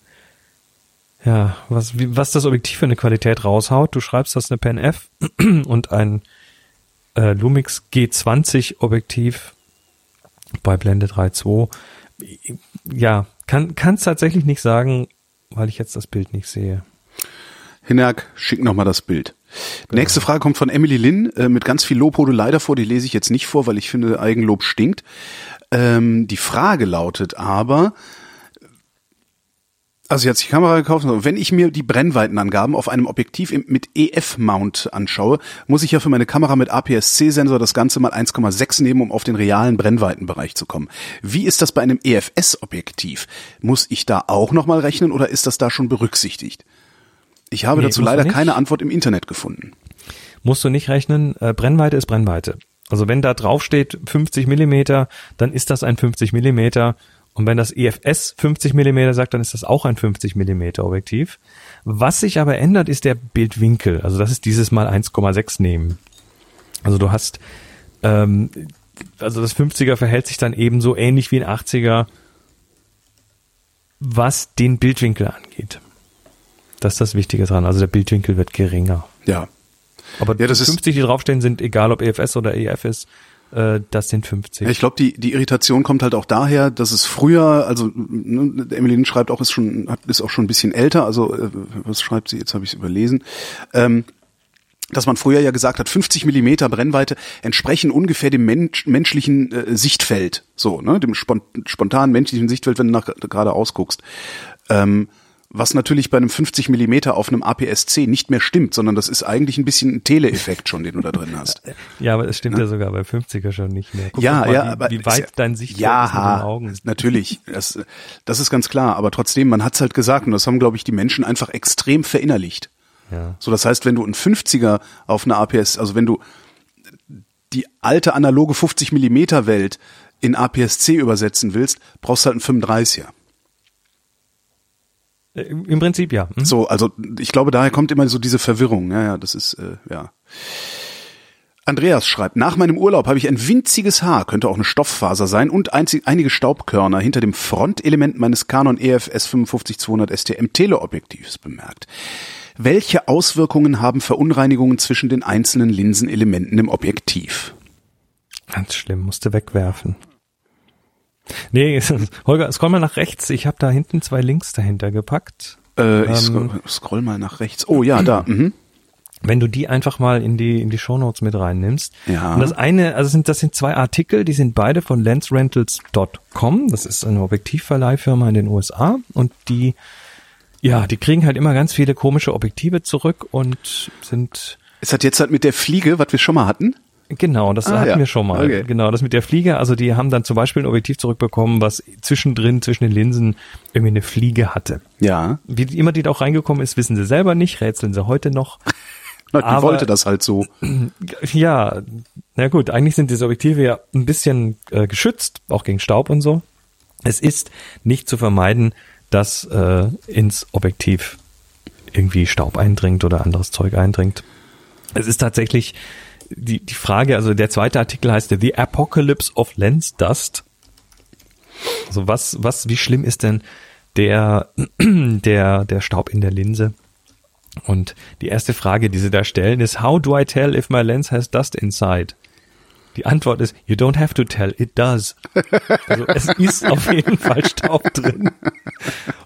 ja, was, wie, was das Objektiv für eine Qualität raushaut. Du schreibst, das eine Pen F und ein äh, Lumix G20 Objektiv bei Blende 3.2. Ja, kann es tatsächlich nicht sagen, weil ich jetzt das Bild nicht sehe. Hinnerk, schick noch mal das Bild. Nächste Frage kommt von Emily Lin äh, mit ganz viel Lobhude leider vor. Die lese ich jetzt nicht vor, weil ich finde, Eigenlob stinkt. Ähm, die Frage lautet aber, also sie hat sich die Kamera gekauft. Wenn ich mir die Brennweitenangaben auf einem Objektiv mit EF-Mount anschaue, muss ich ja für meine Kamera mit APS-C-Sensor das Ganze mal 1,6 nehmen, um auf den realen Brennweitenbereich zu kommen. Wie ist das bei einem EFS-Objektiv? Muss ich da auch nochmal rechnen oder ist das da schon berücksichtigt? Ich habe Nee, dazu leider keine Antwort im Internet gefunden. Musst du nicht rechnen, äh, Brennweite ist Brennweite. Also wenn da drauf steht 50 Millimeter, dann ist das ein 50 Millimeter. Und wenn das EFS 50 Millimeter sagt, dann ist das auch ein 50 Millimeter Objektiv. Was sich aber ändert, ist der Bildwinkel. Also das ist dieses Mal 1,6 nehmen. Also du hast, ähm, also das 50er verhält sich dann ebenso ähnlich wie ein 80er, was den Bildwinkel angeht. Das ist das Wichtige dran. Also der Bildwinkel wird geringer. Ja. Aber Ja, das die ist- 50, die draufstehen, sind egal ob EFS oder EF ist, äh, das sind 50. Ich glaube, die, die Irritation kommt halt auch daher, dass es früher, also ne, Emmeline schreibt auch, ist schon, ist auch schon ein bisschen älter, also äh, was schreibt sie, jetzt habe ich es überlesen, ähm, dass man früher ja gesagt hat, 50 Millimeter Brennweite entsprechen ungefähr dem Mensch, menschlichen äh, Sichtfeld, so, ne, dem spont spontanen menschlichen Sichtfeld, wenn du nach gerade ausguckst. Ähm, was natürlich bei einem 50 Millimeter auf einem APS-C nicht mehr stimmt, sondern das ist eigentlich ein bisschen ein Teleeffekt schon, den du da drin hast. Ja, aber es stimmt ja, sogar bei 50er schon nicht mehr. Guck ja, mal, ja, wie, aber wie weit ja, dein Sichtfeld ja, ist mit den Augen. natürlich, das, das ist ganz klar. Aber trotzdem, man hat's halt gesagt und das haben, glaube ich, die Menschen einfach extrem verinnerlicht. Ja. So, das heißt, wenn du einen 50er auf einer APS, also wenn du die alte analoge 50 Millimeter Welt in APS-C übersetzen willst, brauchst du halt einen 35er. Äh, Im Prinzip ja. Hm? So, also ich glaube, daher kommt immer so diese Verwirrung. Ja, ja, das ist, äh, ja. Andreas schreibt, nach meinem Urlaub habe ich ein winziges Haar, könnte auch eine Stofffaser sein, und einzig, einige Staubkörner hinter dem Frontelement meines Canon E EFS 55200 STM Teleobjektivs bemerkt. Welche Auswirkungen haben Verunreinigungen zwischen den einzelnen Linsenelementen im Objektiv? Ganz schlimm, musste wegwerfen. Nee, Holger, scroll mal nach rechts. Ich habe da hinten zwei Links dahinter gepackt. Äh, ich Ähm. scroll, scroll mal nach rechts. Oh ja, da. Mhm. Wenn du die einfach mal in die in die Shownotes mit reinnimmst. Ja. Und das eine, also sind das sind zwei Artikel, die sind beide von lensrentals.com. Das ist eine Objektivverleihfirma in den USA und die ja, die kriegen halt immer ganz viele komische Objektive zurück und sind Es hat jetzt halt mit der Fliege, was wir schon mal hatten. Genau, das Ah, hatten ja. wir schon mal. Okay. Genau, das mit der Fliege. Also die haben dann zum Beispiel ein Objektiv zurückbekommen, was zwischendrin, zwischen den Linsen irgendwie eine Fliege hatte. Ja. Wie immer die da auch reingekommen ist, wissen sie selber nicht, rätseln sie heute noch. Die Aber- wollte das halt so. Ja, na gut, eigentlich sind diese Objektive ja ein bisschen äh, geschützt, auch gegen Staub und so. Es ist nicht zu vermeiden, dass äh, ins Objektiv irgendwie Staub eindringt oder anderes Zeug eindringt. Es ist tatsächlich die, die Frage, also der zweite Artikel heißt The Apocalypse of Lens Dust. Also was, was, wie schlimm ist denn der, der, der Staub in der Linse? Und die erste Frage, die sie da stellen, ist, how do I tell if my lens has dust inside? Die Antwort ist, you don't have to tell, it does. Also es ist auf jeden Fall Staub drin.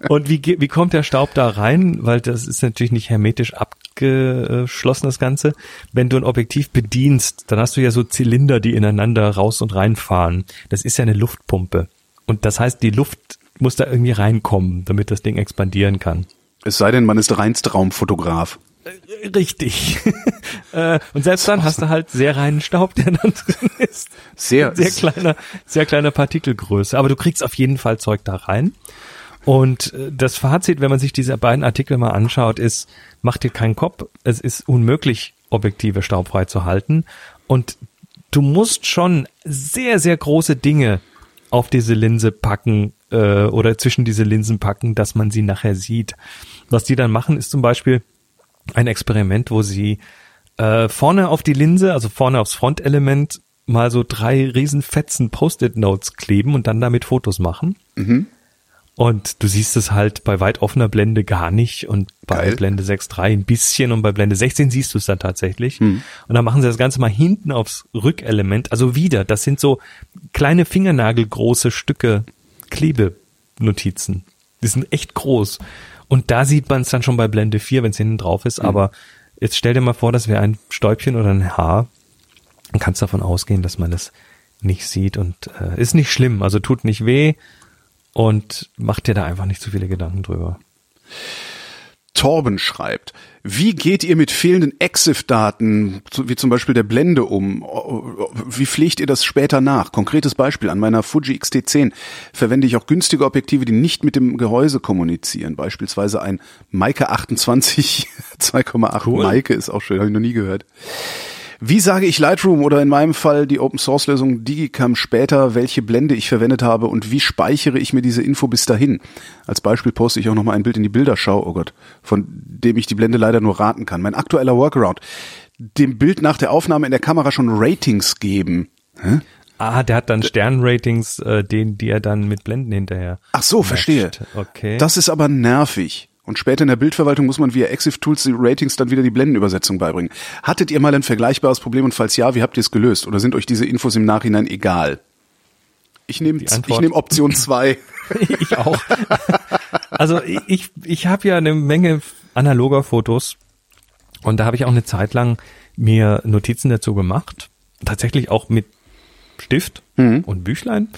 Und wie, wie kommt der Staub da rein? Weil das ist natürlich nicht hermetisch abgeschlossen, das Ganze. Wenn du ein Objektiv bedienst, dann hast du ja so Zylinder, die ineinander raus und reinfahren. Das ist ja eine Luftpumpe. Und das heißt, die Luft muss da irgendwie reinkommen, damit das Ding expandieren kann. Es sei denn, man ist reinst Raumfotograf. Richtig. Äh, und selbst dann hast du halt sehr reinen Staub, der dann drin ist. Sehr, Sehr kleiner, sehr kleiner Partikelgröße. Aber du kriegst auf jeden Fall Zeug da rein. Und äh, das Fazit, wenn man sich diese beiden Artikel mal anschaut, ist, mach dir keinen Kopf. Es ist unmöglich, Objektive staubfrei zu halten. Und du musst schon sehr, sehr große Dinge auf diese Linse packen äh, oder zwischen diese Linsen packen, dass man sie nachher sieht. Was die dann machen, ist zum Beispiel ein Experiment, wo sie äh, vorne auf die Linse, also vorne aufs Frontelement, mal so drei riesen Fetzen Post-it-Notes kleben und dann damit Fotos machen. Und du siehst es halt bei weit offener Blende gar nicht und bei Geil. Blende 6.3 ein bisschen und bei Blende 16 siehst du es dann tatsächlich. Und dann machen sie das Ganze mal hinten aufs Rückelement. Also wieder, das sind so kleine fingernagelgroße Stücke Klebenotizen. Die sind echt groß. Und da sieht man es dann schon bei Blende 4, wenn es hinten drauf ist. Aber jetzt stell dir mal vor, das wäre ein Stäubchen oder ein Haar. Dann kannst du davon ausgehen, dass man das nicht sieht und äh, ist nicht schlimm. Also tut nicht weh und macht dir da einfach nicht zu viele Gedanken drüber. Torben schreibt, wie geht ihr mit fehlenden EXIF-Daten, wie zum Beispiel der Blende um? Wie pflegt ihr das später nach? Konkretes Beispiel, an meiner Fuji X-T10 verwende ich auch günstige Objektive, die nicht mit dem Gehäuse kommunizieren. Beispielsweise ein Maike 28 2,8 Cool. Maike ist auch schön, habe ich noch nie gehört. Wie sage ich Lightroom oder in meinem Fall die Open Source Lösung Digicam später, welche Blende ich verwendet habe und wie speichere ich mir diese Info bis dahin? Als Beispiel poste ich auch noch mal ein Bild in die Bilderschau, oh Gott, von dem ich die Blende leider nur raten kann. Mein aktueller Workaround, dem Bild nach der Aufnahme in der Kamera schon Ratings geben. Hä? Ah, der hat dann Sternratings, äh, den, die er dann mit Blenden hinterher. Ach so, verstehe. matcht. Okay. Das ist aber nervig. Und später in der Bildverwaltung muss man via Exif Tools die Ratings dann wieder die Blendenübersetzung beibringen. Hattet ihr mal ein vergleichbares Problem und falls ja, wie habt ihr es gelöst? Oder sind euch diese Infos im Nachhinein egal? Ich nehme ich nehme Option zwei. ich auch. Also ich, ich habe ja eine Menge analoger Fotos und da habe ich auch eine Zeit lang mir Notizen dazu gemacht. Tatsächlich auch mit Stift und Büchlein.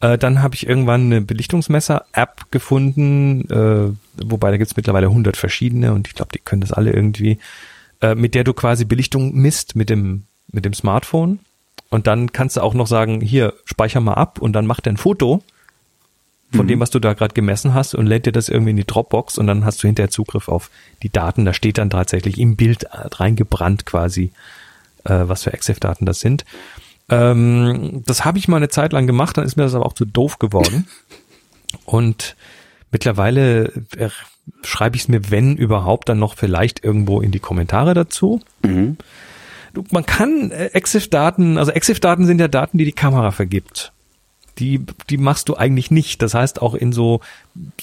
Äh, dann habe ich irgendwann eine Belichtungsmesser-App gefunden, äh, wobei da gibt's mittlerweile 100 verschiedene und ich glaube, die können das alle irgendwie, äh, mit der du quasi Belichtung misst mit dem, mit dem Smartphone. Und dann kannst du auch noch sagen, hier, speicher mal ab und dann macht er ein Foto von dem, was du da gerade gemessen hast und lädt dir das irgendwie in die Dropbox und dann hast du hinterher Zugriff auf die Daten. Da steht dann tatsächlich im Bild äh, reingebrannt quasi, äh, was für EXIF-Daten das sind. Ähm, das habe ich mal eine Zeit lang gemacht, dann ist mir das aber auch zu doof geworden. und mittlerweile äh, schreibe ich es mir, wenn überhaupt, dann noch vielleicht irgendwo in die Kommentare dazu. Du, man kann äh, EXIF-Daten, also EXIF-Daten sind ja Daten, die die Kamera vergibt die, die machst du eigentlich nicht. Das heißt, auch in so,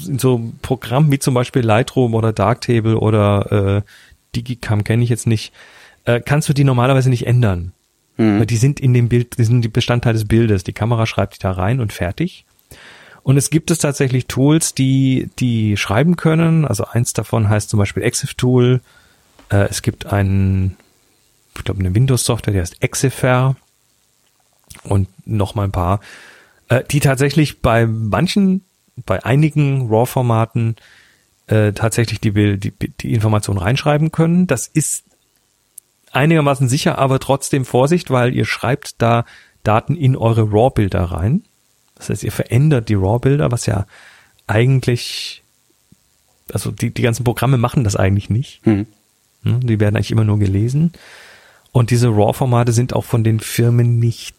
in so Programmen wie zum Beispiel Lightroom oder Darktable oder äh, Digicam kenne ich jetzt nicht, äh, kannst du die normalerweise nicht ändern. Weil die sind in dem Bild, die sind die Bestandteil des Bildes. Die Kamera schreibt die da rein und fertig. Und es gibt es tatsächlich Tools, die, die schreiben können. Also eins davon heißt zum Beispiel Exif Tool. Äh, es gibt einen, ich glaube, eine Windows-Software, die heißt Exifer. Und noch mal ein paar äh, die tatsächlich bei manchen, bei einigen RAW-Formaten äh, tatsächlich die, die, die Information reinschreiben können. Das ist einigermaßen sicher, aber trotzdem Vorsicht, weil ihr schreibt da Daten in eure RAW-Bilder rein. Das heißt, ihr verändert die RAW-Bilder, was ja eigentlich, also die, die ganzen Programme machen das eigentlich nicht. Mhm. Ne? Die werden eigentlich immer nur gelesen. Und diese RAW-Formate sind auch von den Firmen nicht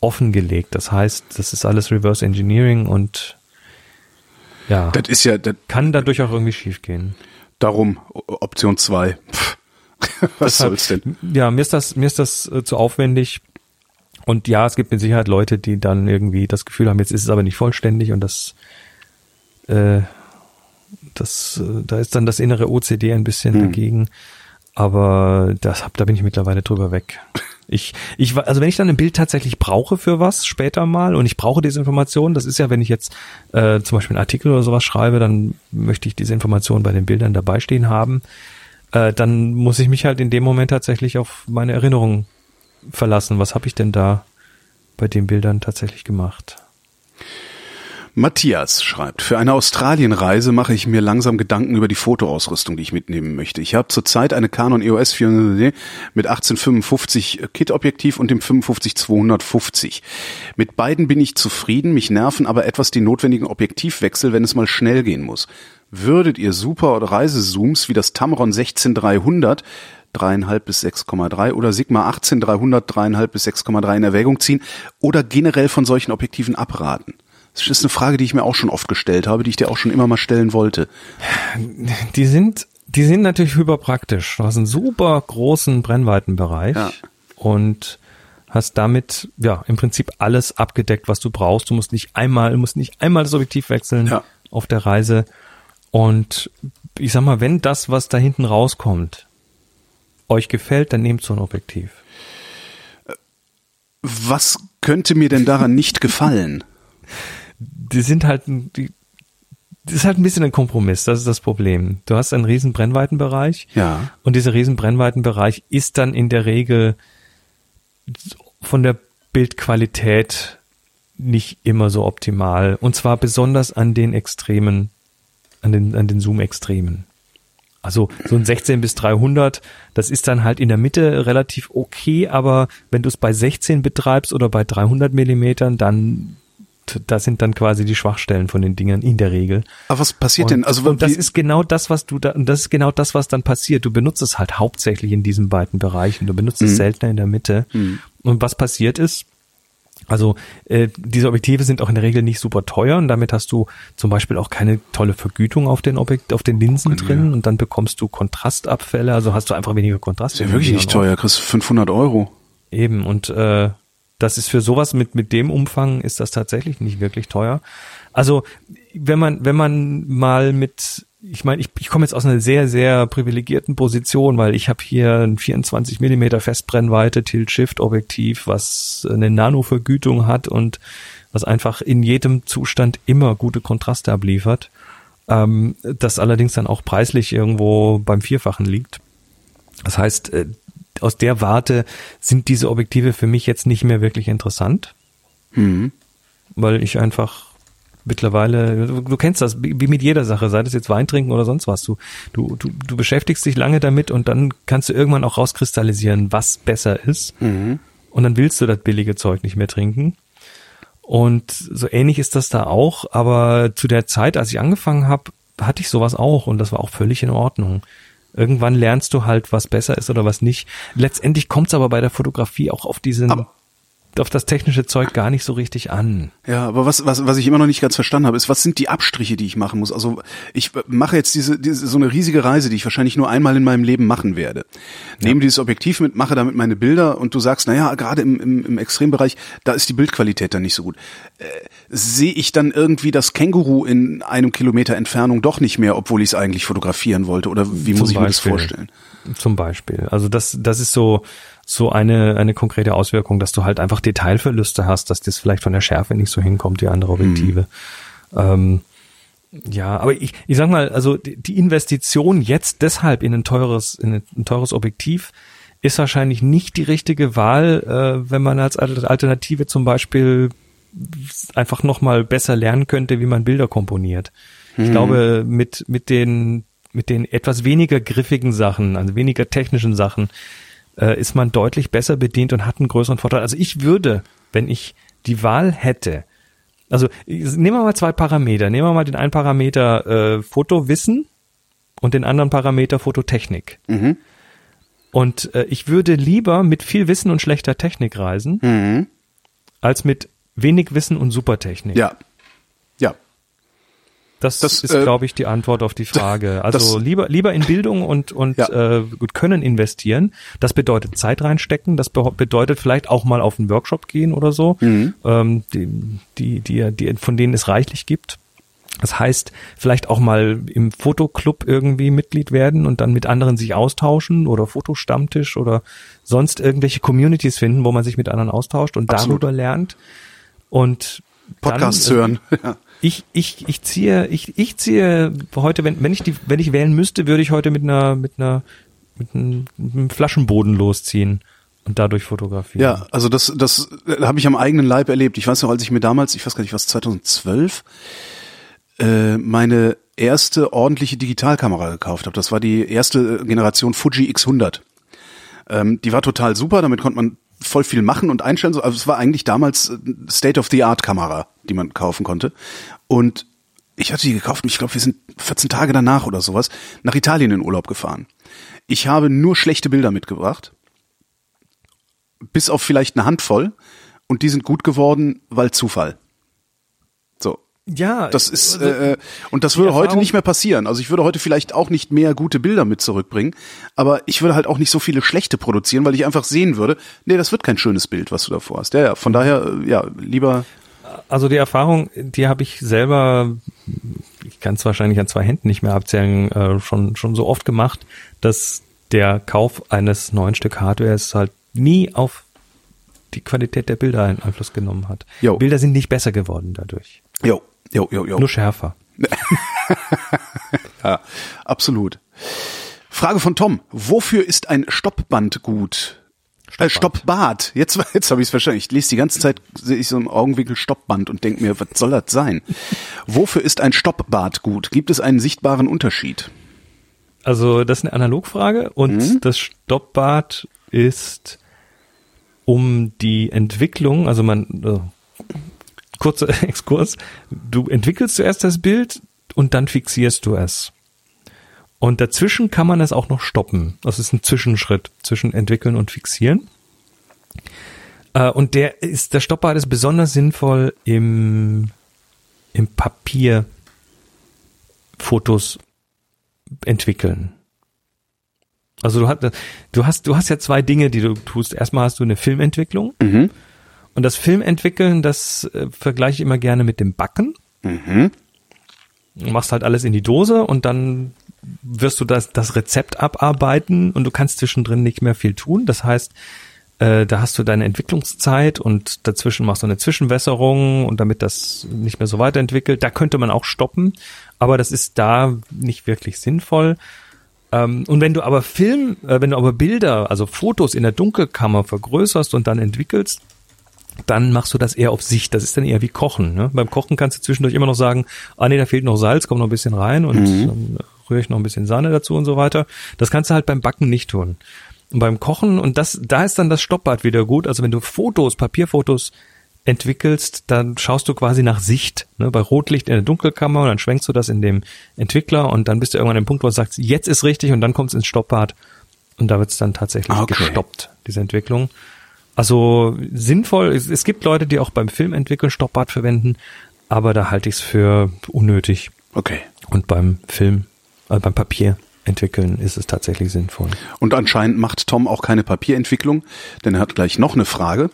offengelegt. Das heißt, das ist alles Reverse Engineering und ja, Das ist ja das, kann dadurch auch irgendwie schiefgehen. darum Option 2. Was Deshalb- soll's denn? Ja, mir ist das, mir ist das äh, zu aufwendig. Und ja, es gibt mit Sicherheit Leute, die dann irgendwie das Gefühl haben, jetzt ist es aber nicht vollständig und das, äh, das, äh, da ist dann das innere OCD ein bisschen Hm. dagegen. Aber das hab, da bin ich mittlerweile drüber weg. Ich, ich, also wenn ich dann ein Bild tatsächlich brauche für was später mal und ich brauche diese Information, das ist ja, wenn ich jetzt äh, zum Beispiel einen Artikel oder sowas schreibe, dann möchte ich diese Information bei den Bildern dabei stehen haben äh, dann muss ich mich halt in dem Moment tatsächlich auf meine Erinnerung verlassen. Was habe ich denn da bei den Bildern tatsächlich gemacht? Matthias schreibt, für eine Australienreise mache ich mir langsam Gedanken über die Fotoausrüstung, die ich mitnehmen möchte. Ich habe zurzeit eine Canon EOS 400D mit 1855 Kit-Objektiv und dem 55-250. Mit beiden bin ich zufrieden, mich nerven aber etwas die notwendigen Objektivwechsel, wenn es mal schnell gehen muss. Würdet ihr Super- oder Reisezooms wie das Tamron 16300 3,5 bis 6,3 oder Sigma 18300 3,5 bis 6,3 in Erwägung ziehen oder generell von solchen Objektiven abraten? Das ist eine Frage, die ich mir auch schon oft gestellt habe, die ich dir auch schon immer mal stellen wollte. Die sind, die sind natürlich hyperpraktisch. Du hast einen super großen Brennweitenbereich Ja. und hast damit ja im Prinzip alles abgedeckt, was du brauchst. Du musst nicht einmal, musst nicht einmal das Objektiv wechseln Ja. auf der Reise. Und ich sag mal, wenn das, was da hinten rauskommt, euch gefällt, dann nehmt so ein Objektiv. Was könnte mir denn daran nicht gefallen? die sind halt, die, das ist halt ein bisschen ein Kompromiss, das ist das Problem. Du hast einen riesen Brennweitenbereich Ja. und dieser riesen Brennweitenbereich ist dann in der Regel von der Bildqualität nicht immer so optimal und zwar besonders an den Extremen, an den, an den Zoom-Extremen. Also so ein 16 bis 300, das ist dann halt in der Mitte relativ okay, aber wenn du es bei 16 betreibst oder bei 300 Millimetern, dann das sind dann quasi die Schwachstellen von den Dingern in der Regel. Aber was passiert Und, denn? Also und das ist genau das, was du da, und das ist genau das, was dann passiert. Du benutzt es halt hauptsächlich in diesen beiden Bereichen. Du benutzt es seltener in der Mitte. Und was passiert ist, also äh, diese Objektive sind auch in der Regel nicht super teuer und damit hast du zum Beispiel auch keine tolle Vergütung auf den Objekt, auf den Linsen drin und dann bekommst du Kontrastabfälle, also hast du einfach weniger Kontrast. ist ja wirklich nicht teuer, kriegst 500 Euro. Eben, und äh, das ist für sowas mit, mit dem Umfang ist das tatsächlich nicht wirklich teuer. Also, wenn man, wenn man mal mit, ich meine, ich, ich komme jetzt aus einer sehr, sehr privilegierten Position, weil ich habe hier ein 24 Millimeter Festbrennweite Tilt-Shift-Objektiv, was eine Nano-Vergütung hat und was einfach in jedem Zustand immer gute Kontraste abliefert. Ähm, das allerdings dann auch preislich irgendwo beim Vierfachen liegt. Das heißt, äh, aus der Warte sind diese Objektive für mich jetzt nicht mehr wirklich interessant, Mhm. weil ich einfach mittlerweile, du, du kennst das, wie mit jeder Sache, sei das jetzt Wein trinken oder sonst was. Du, du, du, du beschäftigst dich lange damit und dann kannst du irgendwann auch rauskristallisieren, was besser ist. Mhm. Und dann willst du das billige Zeug nicht mehr trinken. Und so ähnlich ist das da auch, aber zu der Zeit, als ich angefangen habe, hatte ich sowas auch und das war auch völlig in Ordnung. Irgendwann lernst du halt, was besser ist oder was nicht. Letztendlich kommt es aber bei der Fotografie auch auf diesen, Aber- auf das technische Zeug gar nicht so richtig an. Ja, aber was, was, was ich immer noch nicht ganz verstanden habe, ist, was sind die Abstriche, die ich machen muss? Also ich mache jetzt diese, diese so eine riesige Reise, die ich wahrscheinlich nur einmal in meinem Leben machen werde. Nehme dieses Objektiv mit, mache damit meine Bilder und du sagst, naja, gerade im, im, im Extrembereich, da ist die Bildqualität dann nicht so gut. Äh, Sehe ich dann irgendwie das Känguru in einem Kilometer Entfernung doch nicht mehr, obwohl ich es eigentlich fotografieren wollte? Oder wie muss Zum ich mir das Beispiel. vorstellen? Zum Beispiel. Also das, das ist so, so eine, eine konkrete Auswirkung, dass du halt einfach Detailverluste hast, dass das vielleicht von der Schärfe nicht so hinkommt wie andere Objektive. Ähm, ja, aber ich, ich sag mal, also die die Investition jetzt deshalb in ein teures, in ein, teures Objektiv ist wahrscheinlich nicht die richtige Wahl, äh, wenn man als Alternative zum Beispiel einfach nochmal besser lernen könnte, wie man Bilder komponiert. Ich glaube, mit, mit den, mit den etwas weniger griffigen Sachen, also weniger technischen Sachen, äh, ist man deutlich besser bedient und hat einen größeren Vorteil. Also ich würde, wenn ich die Wahl hätte, also nehmen wir mal zwei Parameter. Nehmen wir mal den einen Parameter äh, Fotowissen und den anderen Parameter Fototechnik. Mhm. Und äh, ich würde lieber mit viel Wissen und schlechter Technik reisen, Mhm. als mit wenig Wissen und super Technik. Ja. Ja. Das, Das, ist, äh, glaube ich, die Antwort auf die Frage. Also das- lieber lieber in Bildung und und Ja. äh, Können investieren. Das bedeutet Zeit reinstecken. Das be bedeutet vielleicht auch mal auf einen Workshop gehen oder so, Mhm. ähm, die, die die die von denen es reichlich gibt. Das heißt, vielleicht auch mal im Fotoclub irgendwie Mitglied werden und dann mit anderen sich austauschen oder Fotostammtisch oder sonst irgendwelche Communities finden, wo man sich mit anderen austauscht und Absolut. darüber lernt. Und Podcasts dann, äh, hören. Ja. Ich, ich, ich ziehe, ich, ich ziehe heute, wenn, wenn ich die, wenn ich wählen müsste, würde ich heute mit einer, mit einer, mit einem, Flaschenboden losziehen und dadurch fotografieren. Ja, also das, das äh, habe ich am eigenen Leib erlebt. Ich weiß noch, als ich mir damals, ich weiß gar nicht, was 2012, äh, meine erste ordentliche Digitalkamera gekauft habe. Das war die erste Generation Fuji X100. Ähm, die war total super, damit konnte man voll viel machen und einstellen. So, Also es war eigentlich damals State die man kaufen konnte. Und ich hatte die gekauft und ich glaube, wir sind 14 Tage danach oder sowas nach Italien in Urlaub gefahren. Ich habe nur schlechte Bilder mitgebracht bis auf vielleicht eine Handvoll und die sind gut geworden, weil Zufall. So, ja das ist also, äh, und das würde heute nicht mehr passieren. Also ich würde heute vielleicht auch nicht mehr gute Bilder mit zurückbringen, aber ich würde halt auch nicht so viele schlechte produzieren, weil ich einfach sehen würde, nee, das wird kein schönes Bild, was du davor hast. Ja, ja, von daher äh, ja, lieber also die Erfahrung, die habe ich selber, ich kann es wahrscheinlich an zwei Händen nicht mehr abzählen, äh, schon, schon so oft gemacht, dass der Kauf eines neuen Stück Hardwares halt nie auf die Qualität der Bilder einen Einfluss genommen hat. Jo. Bilder sind nicht besser geworden dadurch. jo, jo, jo, jo. Nur schärfer. Ja, absolut. Frage von Tom. Wofür ist ein Stoppband gut? Äh, Stoppbad. Jetzt, jetzt habe ich es verstanden. Ich lese die ganze Zeit, sehe ich so im Augenwinkel Stoppband und denke mir, was soll das sein? Wofür ist ein Stoppbad gut? Gibt es einen sichtbaren Unterschied? Also das ist eine Analogfrage und Mhm. das Stoppbad ist um die Entwicklung, also man äh, kurzer Exkurs, du entwickelst zuerst das Bild und dann fixierst du es. Und dazwischen kann man es auch noch stoppen. Das ist ein Zwischenschritt zwischen entwickeln und fixieren. Äh, und der ist, der Stoppbad ist besonders sinnvoll im, im Papier Fotos entwickeln. Also du hast, du hast, du hast ja zwei Dinge, die du tust. Erstmal hast du eine Filmentwicklung. Mhm. Und das Filmentwickeln, das äh, vergleiche ich immer gerne mit dem Backen. Mhm. Du machst halt alles in die Dose und dann wirst du das, das Rezept abarbeiten und du kannst zwischendrin nicht mehr viel tun. Das heißt, äh, da hast du deine Entwicklungszeit und dazwischen machst du eine Zwischenwässerung und damit das nicht mehr so weiterentwickelt. Da könnte man auch stoppen, aber das ist da nicht wirklich sinnvoll. Ähm, und wenn du aber Film, äh, wenn du aber Bilder, also Fotos in der Dunkelkammer vergrößerst und dann entwickelst, dann machst du das eher auf Sicht. Das ist dann eher wie Kochen. Ne? Beim Kochen kannst du zwischendurch immer noch sagen, ah nee, da fehlt noch Salz, kommt noch ein bisschen rein und dann rühre ich noch ein bisschen Sahne dazu und so weiter. Das kannst du halt beim Backen nicht tun. Und beim Kochen, und das, da ist dann das Stoppbad wieder gut. Also wenn du Fotos, Papierfotos entwickelst, dann schaust du quasi nach Sicht. Ne? Bei Rotlicht in der Dunkelkammer und dann schwenkst du das in dem Entwickler und dann bist du irgendwann an dem Punkt, wo du sagst, jetzt ist richtig und dann kommst du ins Stoppbad und da wird's dann tatsächlich Okay. gestoppt, diese Entwicklung. Also sinnvoll, es, es gibt Leute, die auch beim Film entwickeln Stoppbad verwenden, aber da halte ich es für unnötig. Okay. Und beim Film, äh, beim Papier entwickeln ist es tatsächlich sinnvoll. Und anscheinend macht Tom auch keine Papierentwicklung, denn er hat gleich noch eine Frage.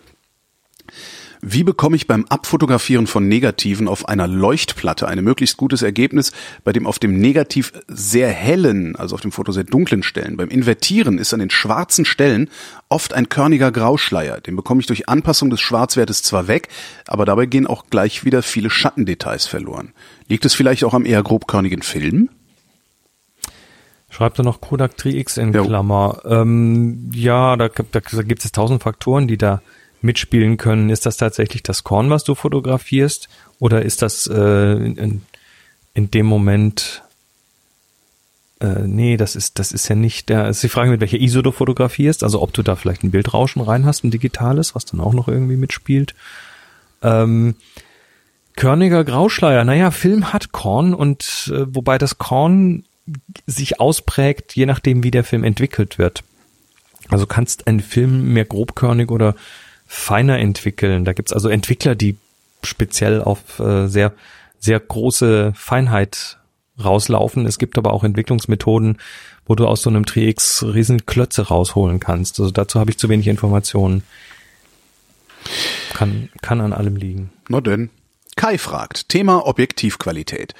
Wie bekomme ich beim Abfotografieren von Negativen auf einer Leuchtplatte ein möglichst gutes Ergebnis, bei dem auf dem Negativ sehr hellen, also auf dem Foto sehr dunklen Stellen, beim Invertieren ist an den schwarzen Stellen oft ein körniger Grauschleier. Den bekomme ich durch Anpassung des Schwarzwertes zwar weg, aber dabei gehen auch gleich wieder viele Schattendetails verloren. Liegt es vielleicht auch am eher grobkörnigen Film? Schreibt er noch Kodak 3X in Jo. Klammer. Ähm, ja, da, da gibt es tausend Faktoren, die da mitspielen können. Ist das tatsächlich das Korn, was du fotografierst? Oder ist das äh, in, in dem Moment äh, nee, das ist, das ist ja nicht der, ist die Frage, mit welcher ISO du fotografierst, also ob du da vielleicht ein Bildrauschen rein hast, ein digitales, was dann auch noch irgendwie mitspielt. Ähm, Körniger Grauschleier, naja, Film hat Korn und äh, wobei das Korn sich ausprägt, je nachdem, wie der Film entwickelt wird. Also kannst einen Film mehr grobkörnig oder feiner entwickeln. Da gibt's also Entwickler, die speziell auf äh, sehr, sehr große Feinheit rauslaufen. Es gibt aber auch Entwicklungsmethoden, wo du aus so einem Tri-X riesen Klötze rausholen kannst. Also dazu habe ich zu wenig Informationen. Kann, kann an allem liegen. Na denn. Kai fragt, Thema Objektivqualität.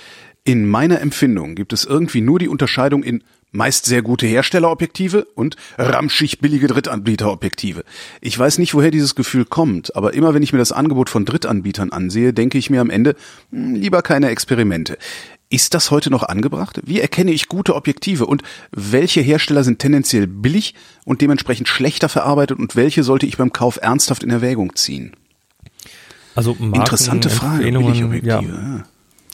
In meiner Empfindung gibt es irgendwie nur die Unterscheidung in meist sehr gute Herstellerobjektive und ramschig billige Drittanbieterobjektive. Ich weiß nicht, woher dieses Gefühl kommt, aber immer wenn ich mir das Angebot von Drittanbietern ansehe, denke ich mir am Ende, hm, lieber keine Experimente. Ist das heute noch angebracht? Wie erkenne ich gute Objektive und welche Hersteller sind tendenziell billig und dementsprechend schlechter verarbeitet und welche sollte ich beim Kauf ernsthaft in Erwägung ziehen? Also Marken, Interessante Frage. Empfehlungen, ja.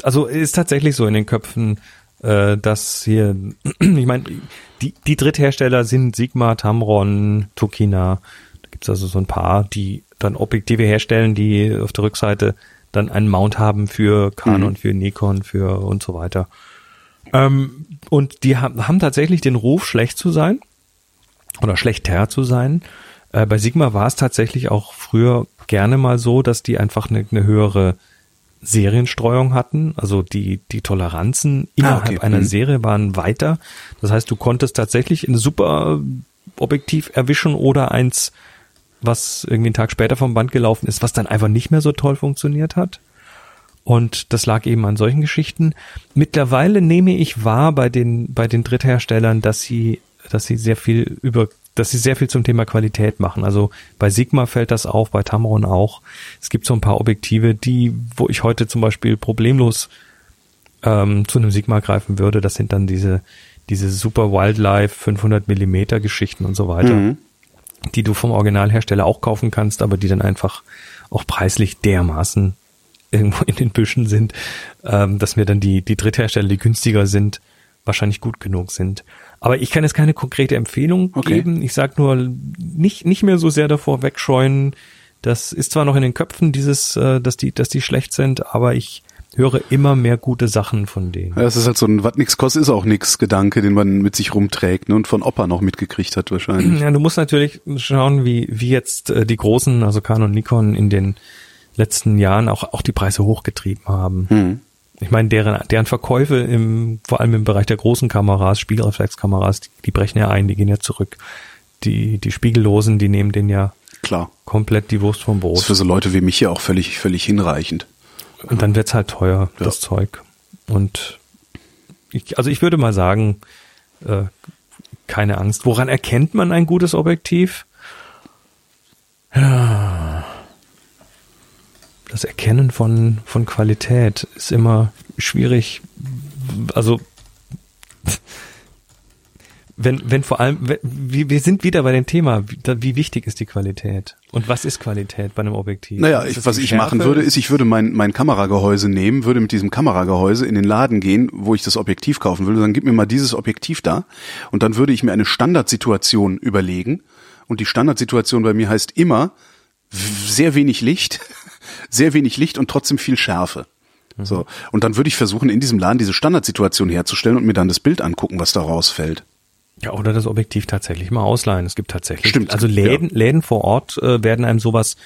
Also ist tatsächlich so in den Köpfen äh, dass hier, ich meine, die, die Dritthersteller sind Sigma, Tamron, Tokina. Da gibt's also so ein paar, die dann Objektive herstellen, die auf der Rückseite dann einen Mount haben für Canon, mhm. für Nikon, für und so weiter. Ähm, und die haben, haben tatsächlich den Ruf, schlecht zu sein oder schlechter zu sein. Äh, bei Sigma war es tatsächlich auch früher gerne mal so, dass die einfach eine, eine höhere Serienstreuung hatten. Also die, die Toleranzen ah, innerhalb ah, okay. einer mhm. Serie waren weiter. Das heißt, du konntest tatsächlich ein super Objektiv erwischen oder eins, was irgendwie einen Tag später vom Band gelaufen ist, was dann einfach nicht mehr so toll funktioniert hat. Und das lag eben an solchen Geschichten. Mittlerweile nehme ich wahr bei den, bei den Drittherstellern, dass sie, dass sie sehr viel über dass sie sehr viel zum Thema Qualität machen. Also bei Sigma fällt das auf, bei Tamron auch. Es gibt so ein paar Objektive, die, wo ich heute zum Beispiel problemlos ähm, zu einem Sigma greifen würde. Das sind dann diese, diese super Wildlife 500 Millimeter Geschichten und so weiter, mhm. die du vom Originalhersteller auch kaufen kannst, aber die dann einfach auch preislich dermaßen irgendwo in den Büschen sind, ähm, dass mir dann die, die Dritthersteller, die günstiger sind, wahrscheinlich gut genug sind. Aber ich kann jetzt keine konkrete Empfehlung okay. geben. Ich sage nur, nicht, nicht mehr so sehr davor wegscheuen. Das ist zwar noch in den Köpfen, dieses, äh, dass die, dass die schlecht sind, aber ich höre immer mehr gute Sachen von denen. Ja, das ist halt so ein, was nix kostet, ist auch nix Gedanke, den man mit sich rumträgt ne, und von Opa noch mitgekriegt hat wahrscheinlich. Ja, du musst natürlich schauen, wie, wie jetzt äh, die großen, also Canon und Nikon in den letzten Jahren auch, auch die Preise hochgetrieben haben. Hm. Ich meine, deren, deren Verkäufe im, vor allem im Bereich der großen Kameras, Spiegelreflexkameras, die, die brechen ja ein, die gehen ja zurück. Die, die Spiegellosen, die nehmen den ja Klar. komplett die Wurst vom Brot. Das ist für so Leute wie mich ja auch völlig, völlig hinreichend. Und dann wird's halt teuer, ja. das Zeug. Und ich, also ich würde mal sagen, äh, keine Angst. Woran erkennt man ein gutes Objektiv? Ja das Erkennen von, von Qualität ist immer schwierig. Also, wenn, wenn vor allem, wir, wir sind wieder bei dem Thema, wie, wichtig ist die Qualität? Und was ist Qualität bei einem Objektiv? Naja, ich, was ich machen würde, ist, ich würde mein, mein Kameragehäuse nehmen, würde mit diesem Kameragehäuse in den Laden gehen, wo ich das Objektiv kaufen würde, dann gib mir mal dieses Objektiv da und dann würde ich mir eine Standardsituation überlegen und die Standardsituation bei mir heißt immer sehr wenig Licht sehr wenig Licht und trotzdem viel Schärfe. Mhm. So. Und dann würde ich versuchen, in diesem Laden diese Standardsituation herzustellen und mir dann das Bild angucken, was da rausfällt. Ja, oder das Objektiv tatsächlich mal ausleihen. Es gibt tatsächlich. Stimmt. Also Läden, ja. Läden vor Ort äh, werden einem sowas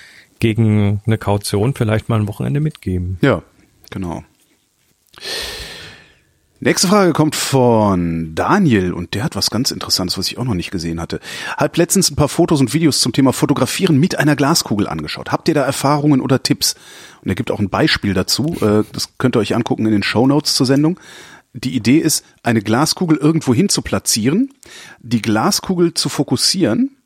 gegen eine Kaution vielleicht mal ein Wochenende mitgeben. Ja, genau. Nächste Frage kommt von Daniel und der hat was ganz Interessantes, was ich auch noch nicht gesehen hatte. Hab letztens ein paar Fotos und Videos zum Thema Fotografieren mit einer Glaskugel angeschaut. Habt ihr da Erfahrungen oder Tipps? Und er gibt auch ein Beispiel dazu. Äh, das könnt ihr euch angucken in den Show Notes zur Sendung. Die Idee ist, eine Glaskugel irgendwo hin zu platzieren, die Glaskugel zu fokussieren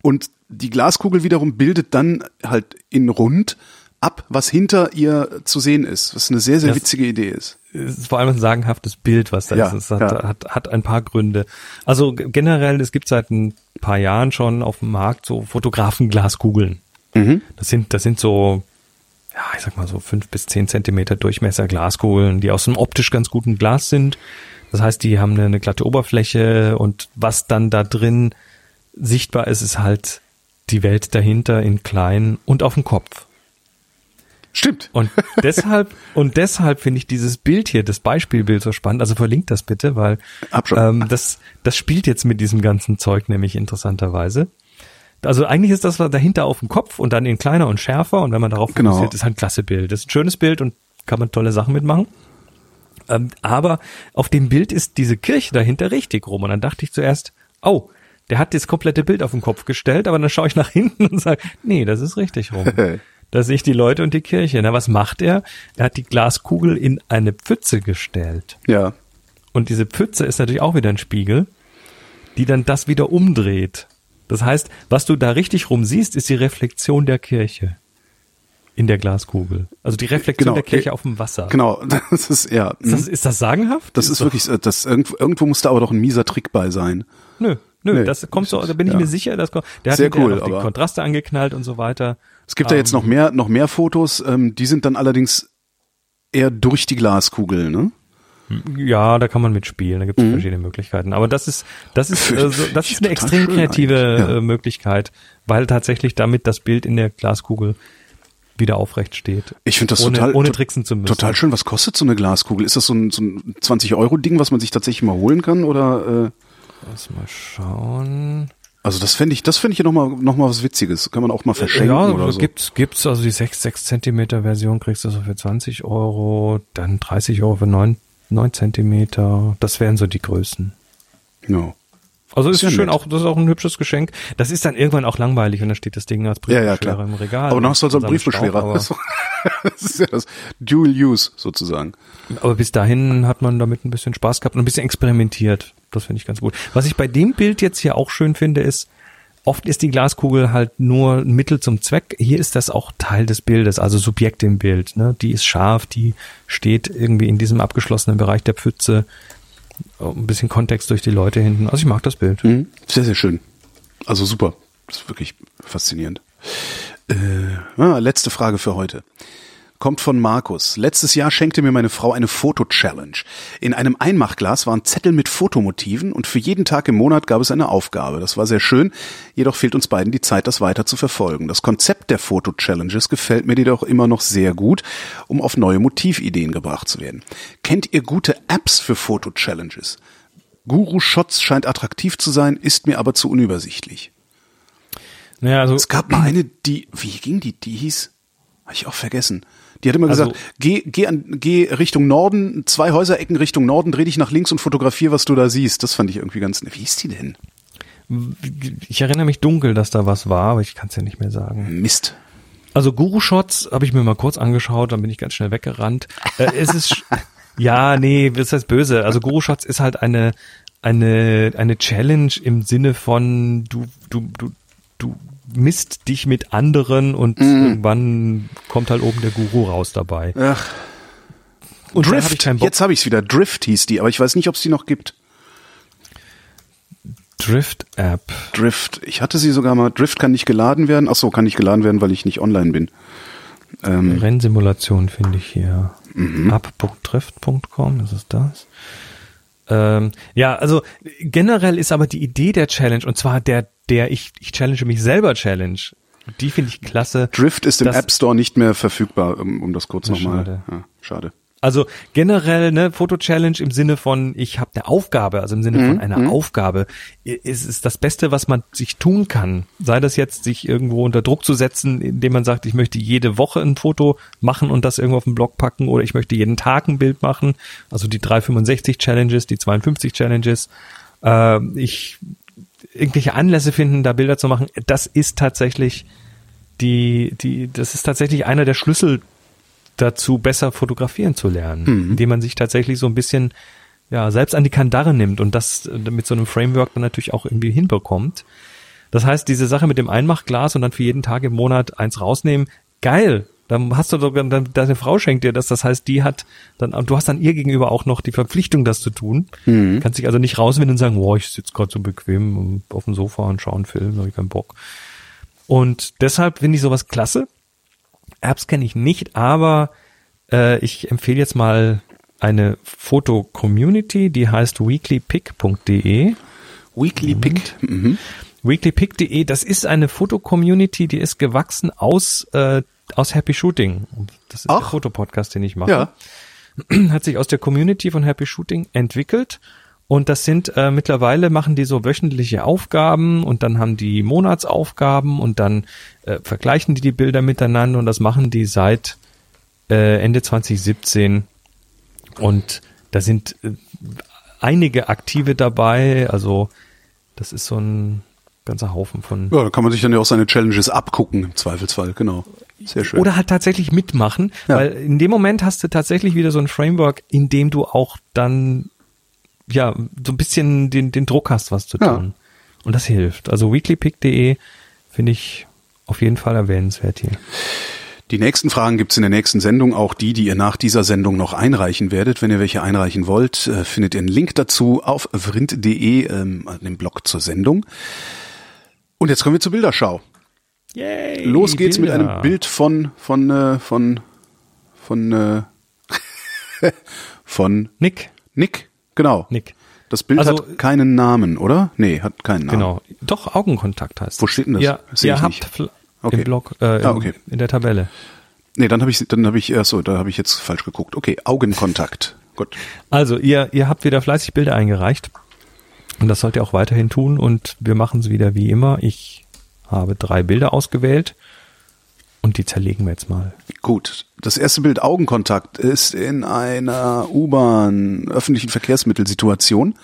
und die Glaskugel wiederum bildet dann halt in rund ab, was hinter ihr zu sehen ist, was eine sehr, sehr das witzige Idee ist. Ist vor allem ein sagenhaftes Bild, was da ja, ist. Es hat, ja. hat, hat ein paar Gründe. Also generell, es gibt seit ein paar Jahren schon auf dem Markt so Fotografenglaskugeln. Mhm. Das sind, das sind so, ja, ich sag mal so fünf bis zehn Zentimeter Durchmesser Glaskugeln, die aus einem optisch ganz guten Glas sind. Das heißt, die haben eine, eine glatte Oberfläche und was dann da drin sichtbar ist, ist halt die Welt dahinter in klein und auf dem Kopf. Stimmt. Und deshalb, und deshalb finde ich dieses Bild hier, das Beispielbild so spannend. Also verlinkt das bitte, weil ähm, das, das spielt jetzt mit diesem ganzen Zeug nämlich interessanterweise. Also eigentlich ist das dahinter auf dem Kopf und dann in kleiner und schärfer und wenn man darauf Genau. fokussiert, ist halt ein klasse Bild. Das ist ein schönes Bild und kann man tolle Sachen mitmachen. Ähm, aber auf dem Bild ist diese Kirche dahinter richtig rum. Und dann dachte ich zuerst, oh, der hat das komplette Bild auf den Kopf gestellt, aber dann schaue ich nach hinten und sage, nee, das ist richtig rum. Da sehe ich die Leute und die Kirche. Na, was macht er? Er hat die Glaskugel in eine Pfütze gestellt. Ja. Und diese Pfütze ist natürlich auch wieder ein Spiegel, die dann das wieder umdreht. Das heißt, was du da richtig rum siehst, ist die Reflexion der Kirche in der Glaskugel. Also die Reflexion Genau. der Kirche auf dem Wasser. Genau. Das ist, ja. Ist, das, ist das sagenhaft? Das ist wirklich, äh, das irgendwo, irgendwo muss da aber doch ein mieser Trick bei sein. Nö, nö, Nee. das kommt so, da bin ich Ja. mir sicher, das kommt, der hat Sehr cool, noch die Kontraste angeknallt und so weiter. Es gibt ja jetzt noch mehr, noch mehr Fotos, ähm, die sind dann allerdings eher durch die Glaskugel, ne? Ja, da kann man mitspielen, da gibt es verschiedene Möglichkeiten. Aber das ist, das ist, äh, so, das ist eine extrem kreative ja. äh, Möglichkeit, weil tatsächlich damit das Bild in der Glaskugel wieder aufrecht steht. Ich finde das ohne, total, ohne tricksen zu müssen. total schön. Was kostet so eine Glaskugel? Ist das so ein, so ein 20-Euro-Ding, was man sich tatsächlich mal holen kann? Oder, äh, Lass mal schauen. Also das fände ich, das fände ich ja nochmal, noch mal was Witziges. Kann man auch mal verschenken ja, oder so. gibt's, gibt's, also die 6, 6 Zentimeter Version kriegst du so für 20 Euro, dann 30 Euro für 9, 9 Zentimeter. Das wären so die Größen. Ja. Also ist ja schön, nett. auch, das ist auch ein hübsches Geschenk. Das ist dann irgendwann auch langweilig und dann steht das Ding als Ja, ja, Briefbeschwerer klar. im Regal. Aber dann hast du also einen Briefbeschwerer. Staub, Das ist ja das Dual Use sozusagen. aber bis dahin hat man damit ein bisschen Spaß gehabt und ein bisschen experimentiert. Das finde ich ganz gut. Was ich bei dem Bild jetzt hier auch schön finde, ist, oft ist die Glaskugel halt nur ein Mittel zum Zweck. Hier ist das auch Teil des Bildes, also Subjekt im Bild. Ne? Die ist scharf, die steht irgendwie in diesem abgeschlossenen Bereich der Pfütze. Ein bisschen Kontext durch die Leute hinten. Also ich mag das Bild. Mhm. Sehr, sehr schön. Also super. Das ist wirklich faszinierend. Äh, ah, letzte Frage für heute. Kommt von Markus. Letztes Jahr schenkte mir meine Frau eine Foto-Challenge. In einem Einmachglas waren Zettel mit Fotomotiven und für jeden Tag im Monat gab es eine Aufgabe. Das war sehr schön, jedoch fehlt uns beiden die Zeit, das weiter zu verfolgen. Das Konzept der Foto-Challenges gefällt mir jedoch immer noch sehr gut, um auf neue Motivideen gebracht zu werden. Kennt ihr gute Apps für Foto-Challenges? Guru Shots scheint attraktiv zu sein, ist mir aber zu unübersichtlich. Naja, also Es gab mal eine, die, wie ging die? Die hieß, habe ich auch vergessen. Die hat immer Also- gesagt, geh, geh, an, geh Richtung Norden, zwei Häuserecken Richtung Norden, dreh dich nach links und fotografier, was du da siehst. Das fand ich irgendwie ganz, wie hieß die denn? ich erinnere mich dunkel, dass da was war, aber ich kann es ja nicht mehr sagen. Mist. Also Guru Shots habe ich mir mal kurz angeschaut, dann bin ich ganz schnell weggerannt. Äh, es ist ja, nee, das heißt böse. Also Guru Shots ist halt eine eine eine Challenge im Sinne von du du du du misst dich mit anderen und irgendwann kommt halt oben der Guru raus dabei. Ach, Und hab Drift, Bock. jetzt habe ich es wieder. Drift hieß die, aber ich weiß nicht, ob es die noch gibt. Drift App. Drift. Ich hatte sie sogar mal. Drift kann nicht geladen werden. Ach so, kann nicht geladen werden, weil ich nicht online bin. Ähm, Rennsimulation finde ich hier. Mhm. Up.drift.com, das ist das. Ähm, ja, also generell ist aber die Idee der Challenge, und zwar der, der ich, ich challenge mich selber Challenge, die finde ich klasse. Drift ist im App Store nicht mehr verfügbar, um, um das kurz nochmal. schade. Ja, schade. Also generell ne Foto-Challenge im Sinne von, ich habe eine Aufgabe, also im Sinne Mhm, von einer Aufgabe, ist, ist das Beste, was man sich tun kann. Sei das jetzt, sich irgendwo unter Druck zu setzen, indem man sagt, ich möchte jede Woche ein Foto machen und das irgendwo auf den Blog packen oder ich möchte jeden Tag ein Bild machen. Also die 365 Challenges, die 52 Challenges. Äh, ich irgendwelche Anlässe finden, da Bilder zu machen. Das ist tatsächlich die, die, das ist tatsächlich einer der Schlüssel dazu, besser fotografieren zu lernen, indem man sich tatsächlich so ein bisschen ja selbst an die Kandare nimmt und das äh, mit so einem Framework dann natürlich auch irgendwie hinbekommt. Das heißt, diese Sache mit dem Einmachglas und dann für jeden Tag im Monat eins rausnehmen, geil. Dann hast du sogar, dann, deine Frau schenkt dir das. Das heißt, die hat dann, und du hast dann ihr gegenüber auch noch die Verpflichtung, das zu tun. Kannst dich also nicht rauswinden und sagen, boah, ich sitze gerade so bequem auf dem Sofa und schaue einen Film, habe ich keinen Bock. Und deshalb finde ich sowas klasse. Apps kenne ich nicht, aber äh, ich empfehle jetzt mal eine Foto-Community, die heißt weeklypick.de. Weekly Pick. Mhm. Weeklypick.de, das ist eine Foto-Community, die ist gewachsen aus äh, aus Happy Shooting. Das ist Ach. der Fotopodcast, den ich mache. Ja. Hat sich aus der Community von Happy Shooting entwickelt. Und das sind äh, mittlerweile machen die so wöchentliche Aufgaben und dann haben die Monatsaufgaben und dann äh, vergleichen die die Bilder miteinander und das machen die seit äh, Ende 2017 und da sind äh, einige Aktive dabei, also das ist so ein ganzer Haufen von Ja, da kann man sich dann ja auch seine Challenges abgucken, im Zweifelsfall, genau. Sehr schön. oder halt tatsächlich mitmachen, Ja. weil in dem Moment hast du tatsächlich wieder so ein Framework, in dem du auch dann ja so ein bisschen den, den Druck hast, was zu Ja. tun. Und das hilft. Also weeklypick.de finde ich auf jeden Fall erwähnenswert hier. Die nächsten Fragen gibt's in der nächsten Sendung, auch die, die ihr nach dieser Sendung noch einreichen werdet. Wenn ihr welche einreichen wollt, äh, findet ihr einen Link dazu auf vrind.de, ähm, dem Blog zur Sendung. Und jetzt kommen wir zur Bilderschau. Yay, Los geht's mit Bilder. einem Bild von von äh, von von äh, von Nick, Nick, genau. Nick. Das Bild Also- hat keinen Namen, oder? Nee, hat keinen Namen. Genau. Doch, Augenkontakt heißt Wo steht denn das? Ja, Seh ihr habt Okay. im Blog, äh, Ah, okay. in der Tabelle. Nee, dann habe ich dann habe ich so, da habe ich jetzt falsch geguckt. Okay, Augenkontakt. Gut. Also, ihr, ihr habt wieder fleißig Bilder eingereicht. Und das sollt ihr auch weiterhin tun. Und wir machen es wieder wie immer. Ich habe drei Bilder ausgewählt. Und die zerlegen wir jetzt mal. Gut. Das erste Bild Augenkontakt ist in einer U-Bahn öffentlichen Verkehrsmittelsituation.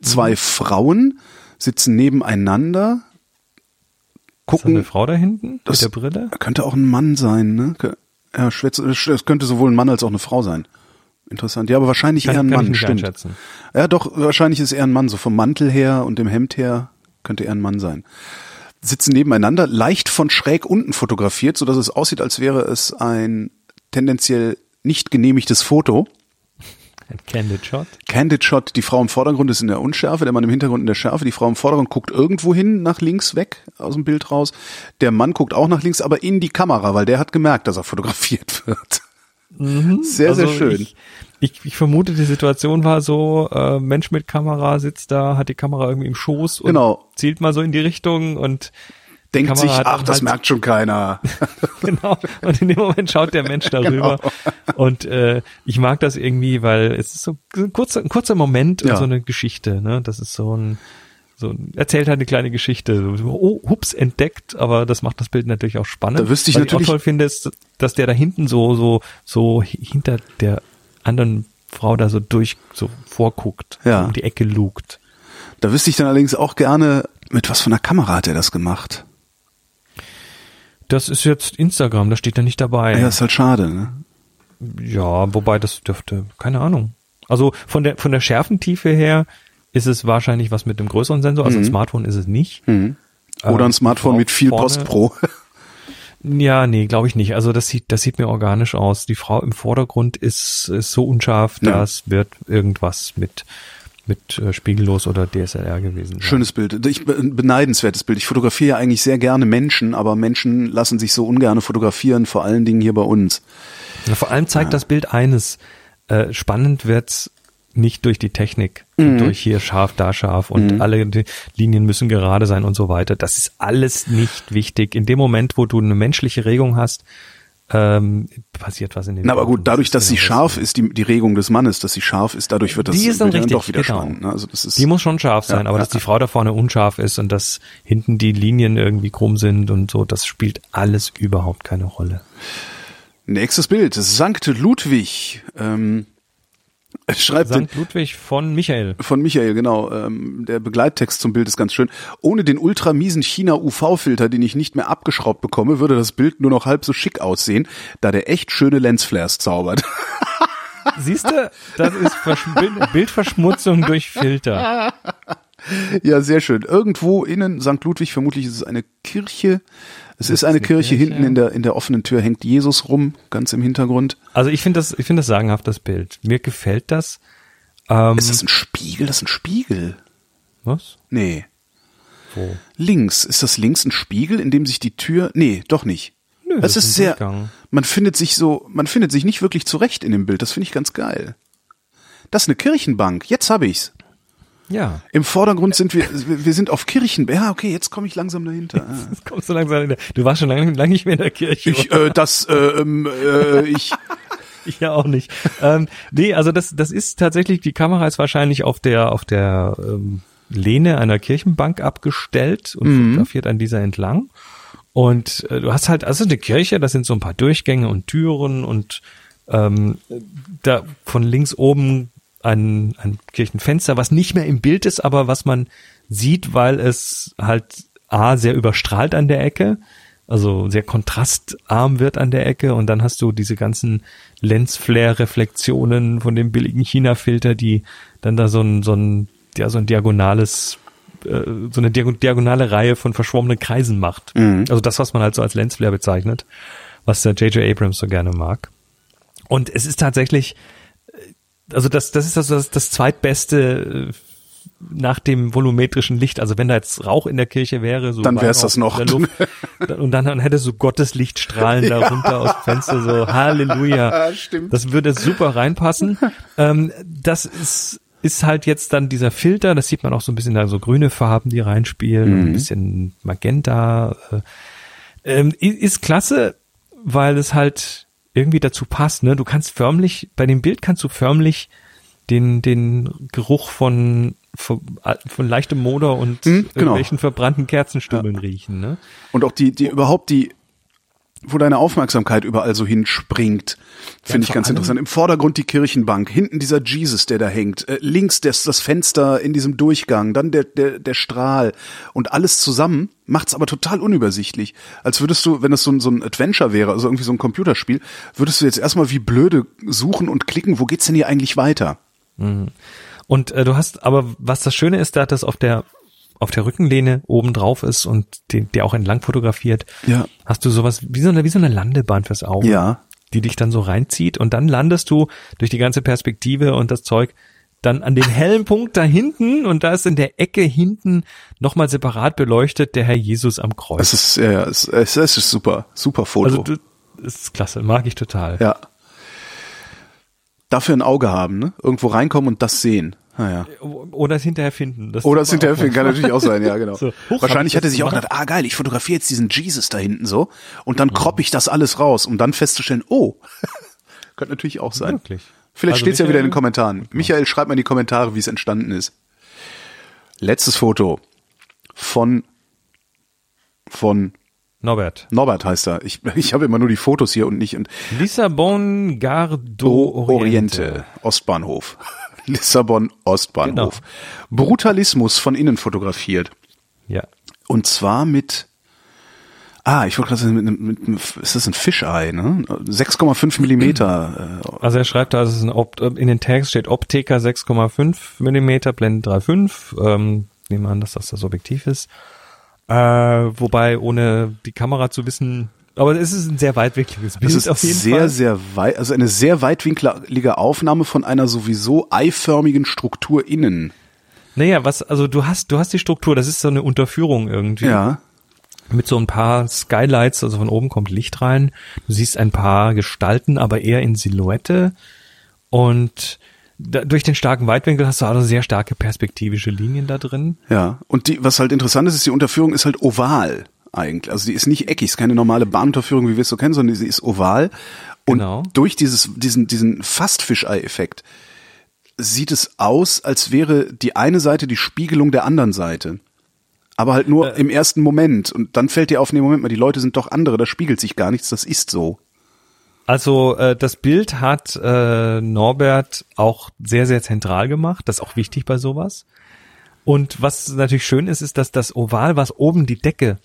Zwei Frauen sitzen nebeneinander, Ist da eine gucken. Frau da hinten Das- mit der Brille? Könnte auch ein Mann sein, ne? Ja, es könnte sowohl ein Mann als auch eine Frau sein. Interessant. Ja, aber wahrscheinlich Kann- eher ein Mann, stimmt. einschätzen. Ja, doch, wahrscheinlich ist eher ein Mann, so vom Mantel her und dem Hemd her könnte er ein Mann sein. Sitzen nebeneinander, leicht von schräg unten fotografiert, so dass es aussieht, als wäre es ein tendenziell nicht genehmigtes Foto. Ein Candid Shot. Candid Shot, die Frau im Vordergrund ist in der Unschärfe, der Mann im Hintergrund in der Schärfe. Die Frau im Vordergrund guckt irgendwo hin, nach links weg, aus dem Bild raus. Der Mann guckt auch nach links, aber in die Kamera, weil der hat gemerkt, dass er fotografiert wird. Sehr, sehr Also schön. Ich, ich, ich vermute, die Situation war so, äh, Mensch mit Kamera sitzt da, hat die Kamera irgendwie im Schoß und Genau. zielt mal so in die Richtung und Denkt sich, ach, das halt- merkt schon keiner. genau. Und in dem Moment schaut der Mensch darüber. Genau. Und äh, ich mag das irgendwie, weil es ist so ein kurzer, ein kurzer Moment und Ja. so eine Geschichte. Ne? Das ist so ein, so erzählt halt eine kleine Geschichte. Oh, hups, entdeckt, aber das macht das Bild natürlich auch spannend. Da wüsste ich Was natürlich- ich auch toll finde, ist, dass der da hinten so, so, so hinter der anderen Frau da so durch, so vorguckt, Ja. um die Ecke lugt. Da wüsste ich dann allerdings auch gerne, mit was von einer Kamera hat er das gemacht? Das ist jetzt Instagram, da steht er nicht dabei. Ja, ist halt schade, ne? Ja, wobei das dürfte, keine Ahnung. Also von der von der Schärfentiefe her ist es wahrscheinlich was mit einem größeren Sensor. Also ein Smartphone ist es nicht. Mhm. Oder Ähm, ein Smartphone Frau mit viel vorne- Post Pro. Ja, nee, glaube ich nicht. Also das sieht das sieht mir organisch aus. Die Frau im Vordergrund ist, ist so unscharf, Ja. das wird irgendwas mit mit äh, spiegellos oder DSLR gewesen sein. Schönes Bild. Ich, ein beneidenswertes Bild. Ich fotografiere ja eigentlich sehr gerne Menschen, aber Menschen lassen sich so ungern fotografieren, vor allen Dingen hier bei uns. Ja, vor allem zeigt das Bild eines. Äh, spannend wird's nicht durch die Technik, Mhm. durch hier scharf, da scharf und alle die Linien müssen gerade sein und so weiter. Das ist alles nicht wichtig. In dem Moment, wo du eine menschliche Regung hast, ähm, passiert was in den Na, aber gut, dadurch, Das dass sie scharf ist, die, die Regung des Mannes, dass sie scharf ist, dadurch wird das Die ist dann richtig, doch wieder genau. spannend. Ne? Also das ist, Die muss schon scharf sein, Ja, aber ja, dass die Frau da vorne unscharf ist und dass hinten die Linien irgendwie krumm sind und so, das spielt alles überhaupt keine Rolle. Nächstes Bild. Sankt Ludwig. Ähm, schreibt St. Ludwig von Michael. von Michael, genau. Ähm, der Begleittext zum Bild ist ganz schön. Ohne den ultramiesen China-UV-Filter, den ich nicht mehr abgeschraubt bekomme, würde das Bild nur noch halb so schick aussehen, da der echt schöne Lensflares zaubert. Siehst du, das ist Versch Bild Bildverschmutzung durch Filter. ja, sehr schön. Irgendwo innen St. Ludwig, vermutlich ist es eine Kirche. Es ist eine Kirche. Kirche? Hinten in der, in der offenen Tür hängt Jesus rum, ganz im Hintergrund. Also ich finde das, ich finde das sagenhaft, das Bild. Mir gefällt das. Ähm, Ist das ein Spiegel? Das ist ein Spiegel. was? Nee. Wo? Links. Ist das links ein Spiegel, in dem sich die Tür, nee, doch nicht. Nö, es das ist ist sehr, Durchgang. man findet sich so, man findet sich nicht wirklich zurecht in dem Bild. Das finde ich ganz geil. Das ist eine Kirchenbank. Jetzt habe ich's. Ja. Im Vordergrund sind wir, wir sind auf Kirchen. Ja, okay, jetzt komme ich langsam dahinter. Ah. Jetzt kommst du langsam in der, du warst schon lange, lange nicht mehr in der Kirche. Ich, äh, das, äh, ähm, äh, ich, Ich ja auch nicht. ähm, nee, also das, das ist tatsächlich, die Kamera ist wahrscheinlich auf der, auf der ähm, Lehne einer Kirchenbank abgestellt und fotografiert an dieser entlang. Und äh, du hast halt, also eine Kirche, das sind so ein paar Durchgänge und Türen und ähm, da von links oben ein, ein Kirchenfenster, was nicht mehr im Bild ist, aber was man sieht, weil es halt A, sehr überstrahlt an der Ecke, also sehr kontrastarm wird an der Ecke und dann hast du diese ganzen Lensflare-Reflexionen von dem billigen China-Filter, die dann da so ein, so ein, ja, so ein diagonales, äh, so eine diago- diagonale Reihe von verschwommenen Kreisen macht. Also das, was man halt so als Lensflare bezeichnet, was der J.J. Abrams so gerne mag. Und es ist tatsächlich, also das, das ist also das, das zweitbeste äh, nach dem volumetrischen Licht. Also wenn da jetzt Rauch in der Kirche wäre, so Dann wär's Weihrauch das noch. Luft, und dann, dann hätte so Gottes Lichtstrahlen da runter aus dem Fenster, so Halleluja. Stimmt. Das würde super reinpassen. ähm, das ist ist halt jetzt dann dieser Filter, das sieht man auch so ein bisschen da so grüne Farben, die reinspielen, und ein bisschen Magenta. Äh, ähm, ist klasse, weil es halt irgendwie dazu passt. Ne? Du kannst förmlich, bei dem Bild kannst du förmlich den, den Geruch von, von, von leichtem Moder und Hm, genau. irgendwelchen verbrannten Kerzenstummeln riechen. Ne? und auch die, die überhaupt die, wo deine Aufmerksamkeit überall so hinspringt, finde ich vor ganz interessant. Im Vordergrund die Kirchenbank, hinten dieser Jesus, der da hängt, äh, links das, das Fenster in diesem Durchgang, dann der, der, der Strahl und alles zusammen macht's aber total unübersichtlich. Als würdest du, wenn es so ein, so ein Adventure wäre, also irgendwie so ein Computerspiel, würdest du jetzt erstmal wie blöde suchen und klicken, wo geht's denn hier eigentlich weiter? Und äh, du hast, aber was das Schöne ist, da das auf der auf der Rückenlehne oben drauf ist und den, der auch entlang fotografiert, Ja. hast du sowas wie so eine wie so eine Landebahn fürs Auge, Ja. die dich dann so reinzieht und dann landest du durch die ganze Perspektive und das Zeug dann an dem hellen Punkt da hinten und da ist in der Ecke hinten nochmal separat beleuchtet der Herr Jesus am Kreuz. Es ist, ja, es, es, es ist super, super Foto. also du, das ist klasse, mag ich total. Ja. Dafür ein Auge haben, ne? Irgendwo reinkommen und das sehen. Naja. Oder es hinterher finden. Das Oder es hinterher finden, kann natürlich auch sein, ja, genau. So, hab Wahrscheinlich ich hätte sich auch gedacht, ah geil, ich fotografiere jetzt diesen Jesus da hinten so und Mhm. dann kropp ich das alles raus, um dann festzustellen, oh, könnte natürlich auch sein. Wirklich. Vielleicht Also steht's ja wieder in den Michael- Kommentaren. Michael, schreib mal in die Kommentare, wie es entstanden ist. Letztes Foto von von Norbert. Norbert heißt er. Ich, ich habe immer nur die Fotos hier und nicht und Lissabon Gardo Do Oriente. Oriente, Ostbahnhof. Lissabon Ostbahnhof. Genau. Brutalismus von innen fotografiert. Ja. Und zwar mit, ah, ich wollte gerade sagen, mit, mit, mit, ist das ein Fischei, ne? 6,5 Millimeter. Äh, Also er schreibt da, es ist ein Opt in den Tags steht Optica 6,5 Millimeter, Blende 3,5. Ähm, nehmen wir an, dass das das Objektiv ist. Äh, wobei, ohne die Kamera zu wissen, aber es ist ein sehr weitwinkliges Bild es ist auf jeden sehr, Fall. sehr weit, also eine sehr weitwinklige Aufnahme von einer sowieso eiförmigen Struktur innen. Naja, was, also du hast, du hast die Struktur, das ist so eine Unterführung irgendwie. Ja. mit so ein paar Skylights, also von oben kommt Licht rein. Du siehst ein paar Gestalten, aber eher in Silhouette. Und da, durch den starken Weitwinkel hast du also sehr starke perspektivische Linien da drin. Ja, und die, was halt interessant ist, ist, die Unterführung ist halt oval eigentlich. Also die ist nicht eckig, ist keine normale Bahnunterführung, wie wir es so kennen, sondern sie ist oval. Und Genau. durch dieses, diesen, diesen fast Fischei-Effekt sieht es aus, als wäre die eine Seite die Spiegelung der anderen Seite. Aber halt nur im ersten Moment. Und dann fällt dir auf, nee, Moment mal, die Leute sind doch andere, da spiegelt sich gar nichts, das ist so. Also äh, das Bild hat äh, Norbert auch sehr, sehr zentral gemacht. Das ist auch wichtig bei sowas. Und was natürlich schön ist, ist, dass das Oval, was oben die Decke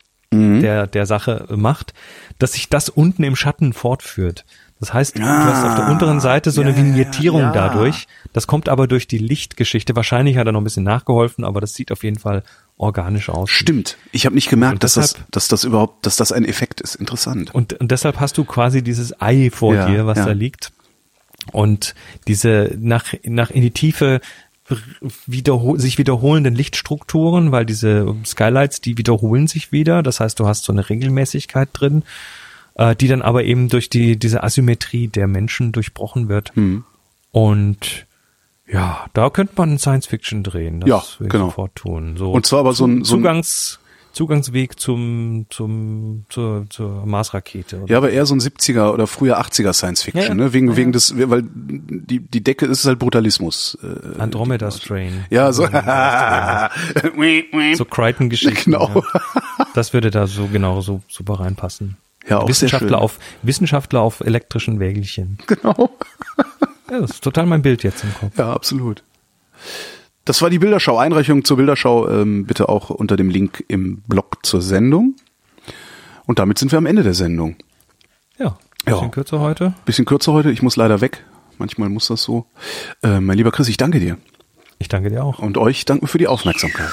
der, der Sache macht, dass sich das unten im Schatten fortführt. Das heißt, du hast auf der unteren Seite so eine ja, ja, Vignettierung ja. dadurch. Das kommt aber durch die Lichtgeschichte. Wahrscheinlich hat er noch ein bisschen nachgeholfen, aber das sieht auf jeden Fall organisch aus. Stimmt. Ich habe nicht gemerkt, Und dass das, deshalb- dass das überhaupt, dass das ein Effekt ist. Interessant. Und, und deshalb hast du quasi dieses Ei vor Ja, dir, was ja. da liegt. Und diese nach, nach in die Tiefe wiederhol sich wiederholenden Lichtstrukturen, weil diese Skylights, die wiederholen sich wieder. Das heißt, du hast so eine Regelmäßigkeit drin, äh, die dann aber eben durch die, diese Asymmetrie der Menschen durchbrochen wird. Hm. Und Ja, da könnte man Science-Fiction drehen. Das Ja, genau. sofort tun. So Und zwar aber so ein- so ein- Zugangs, Zugangsweg zum, zum, zur, zur Marsrakete. oder? Ja, aber eher so ein 70er oder früher 80er Science Fiction, Ja, ja. ne? Wegen, wegen des, weil die, die Decke ist halt Brutalismus. Äh, Andromeda Strain. ja, so. So Crichton-Geschichten. Genau. Ja. Das würde da so genau so super reinpassen. Ja, auch Wissenschaftler auf Wissenschaftler auf elektrischen Wägelchen. genau. Ja, das ist total mein Bild jetzt im Kopf. Ja, absolut. Das war die Bilderschau. Einreichung zur Bilderschau ähm, bitte auch unter dem Link im Blog zur Sendung. Und damit sind wir am Ende der Sendung. Ja, bisschen Ja. kürzer heute. Bisschen kürzer heute. Ich muss leider weg. Manchmal muss das so. Äh, mein lieber Chris, ich danke dir. Ich danke dir auch. Und euch danken für die Aufmerksamkeit.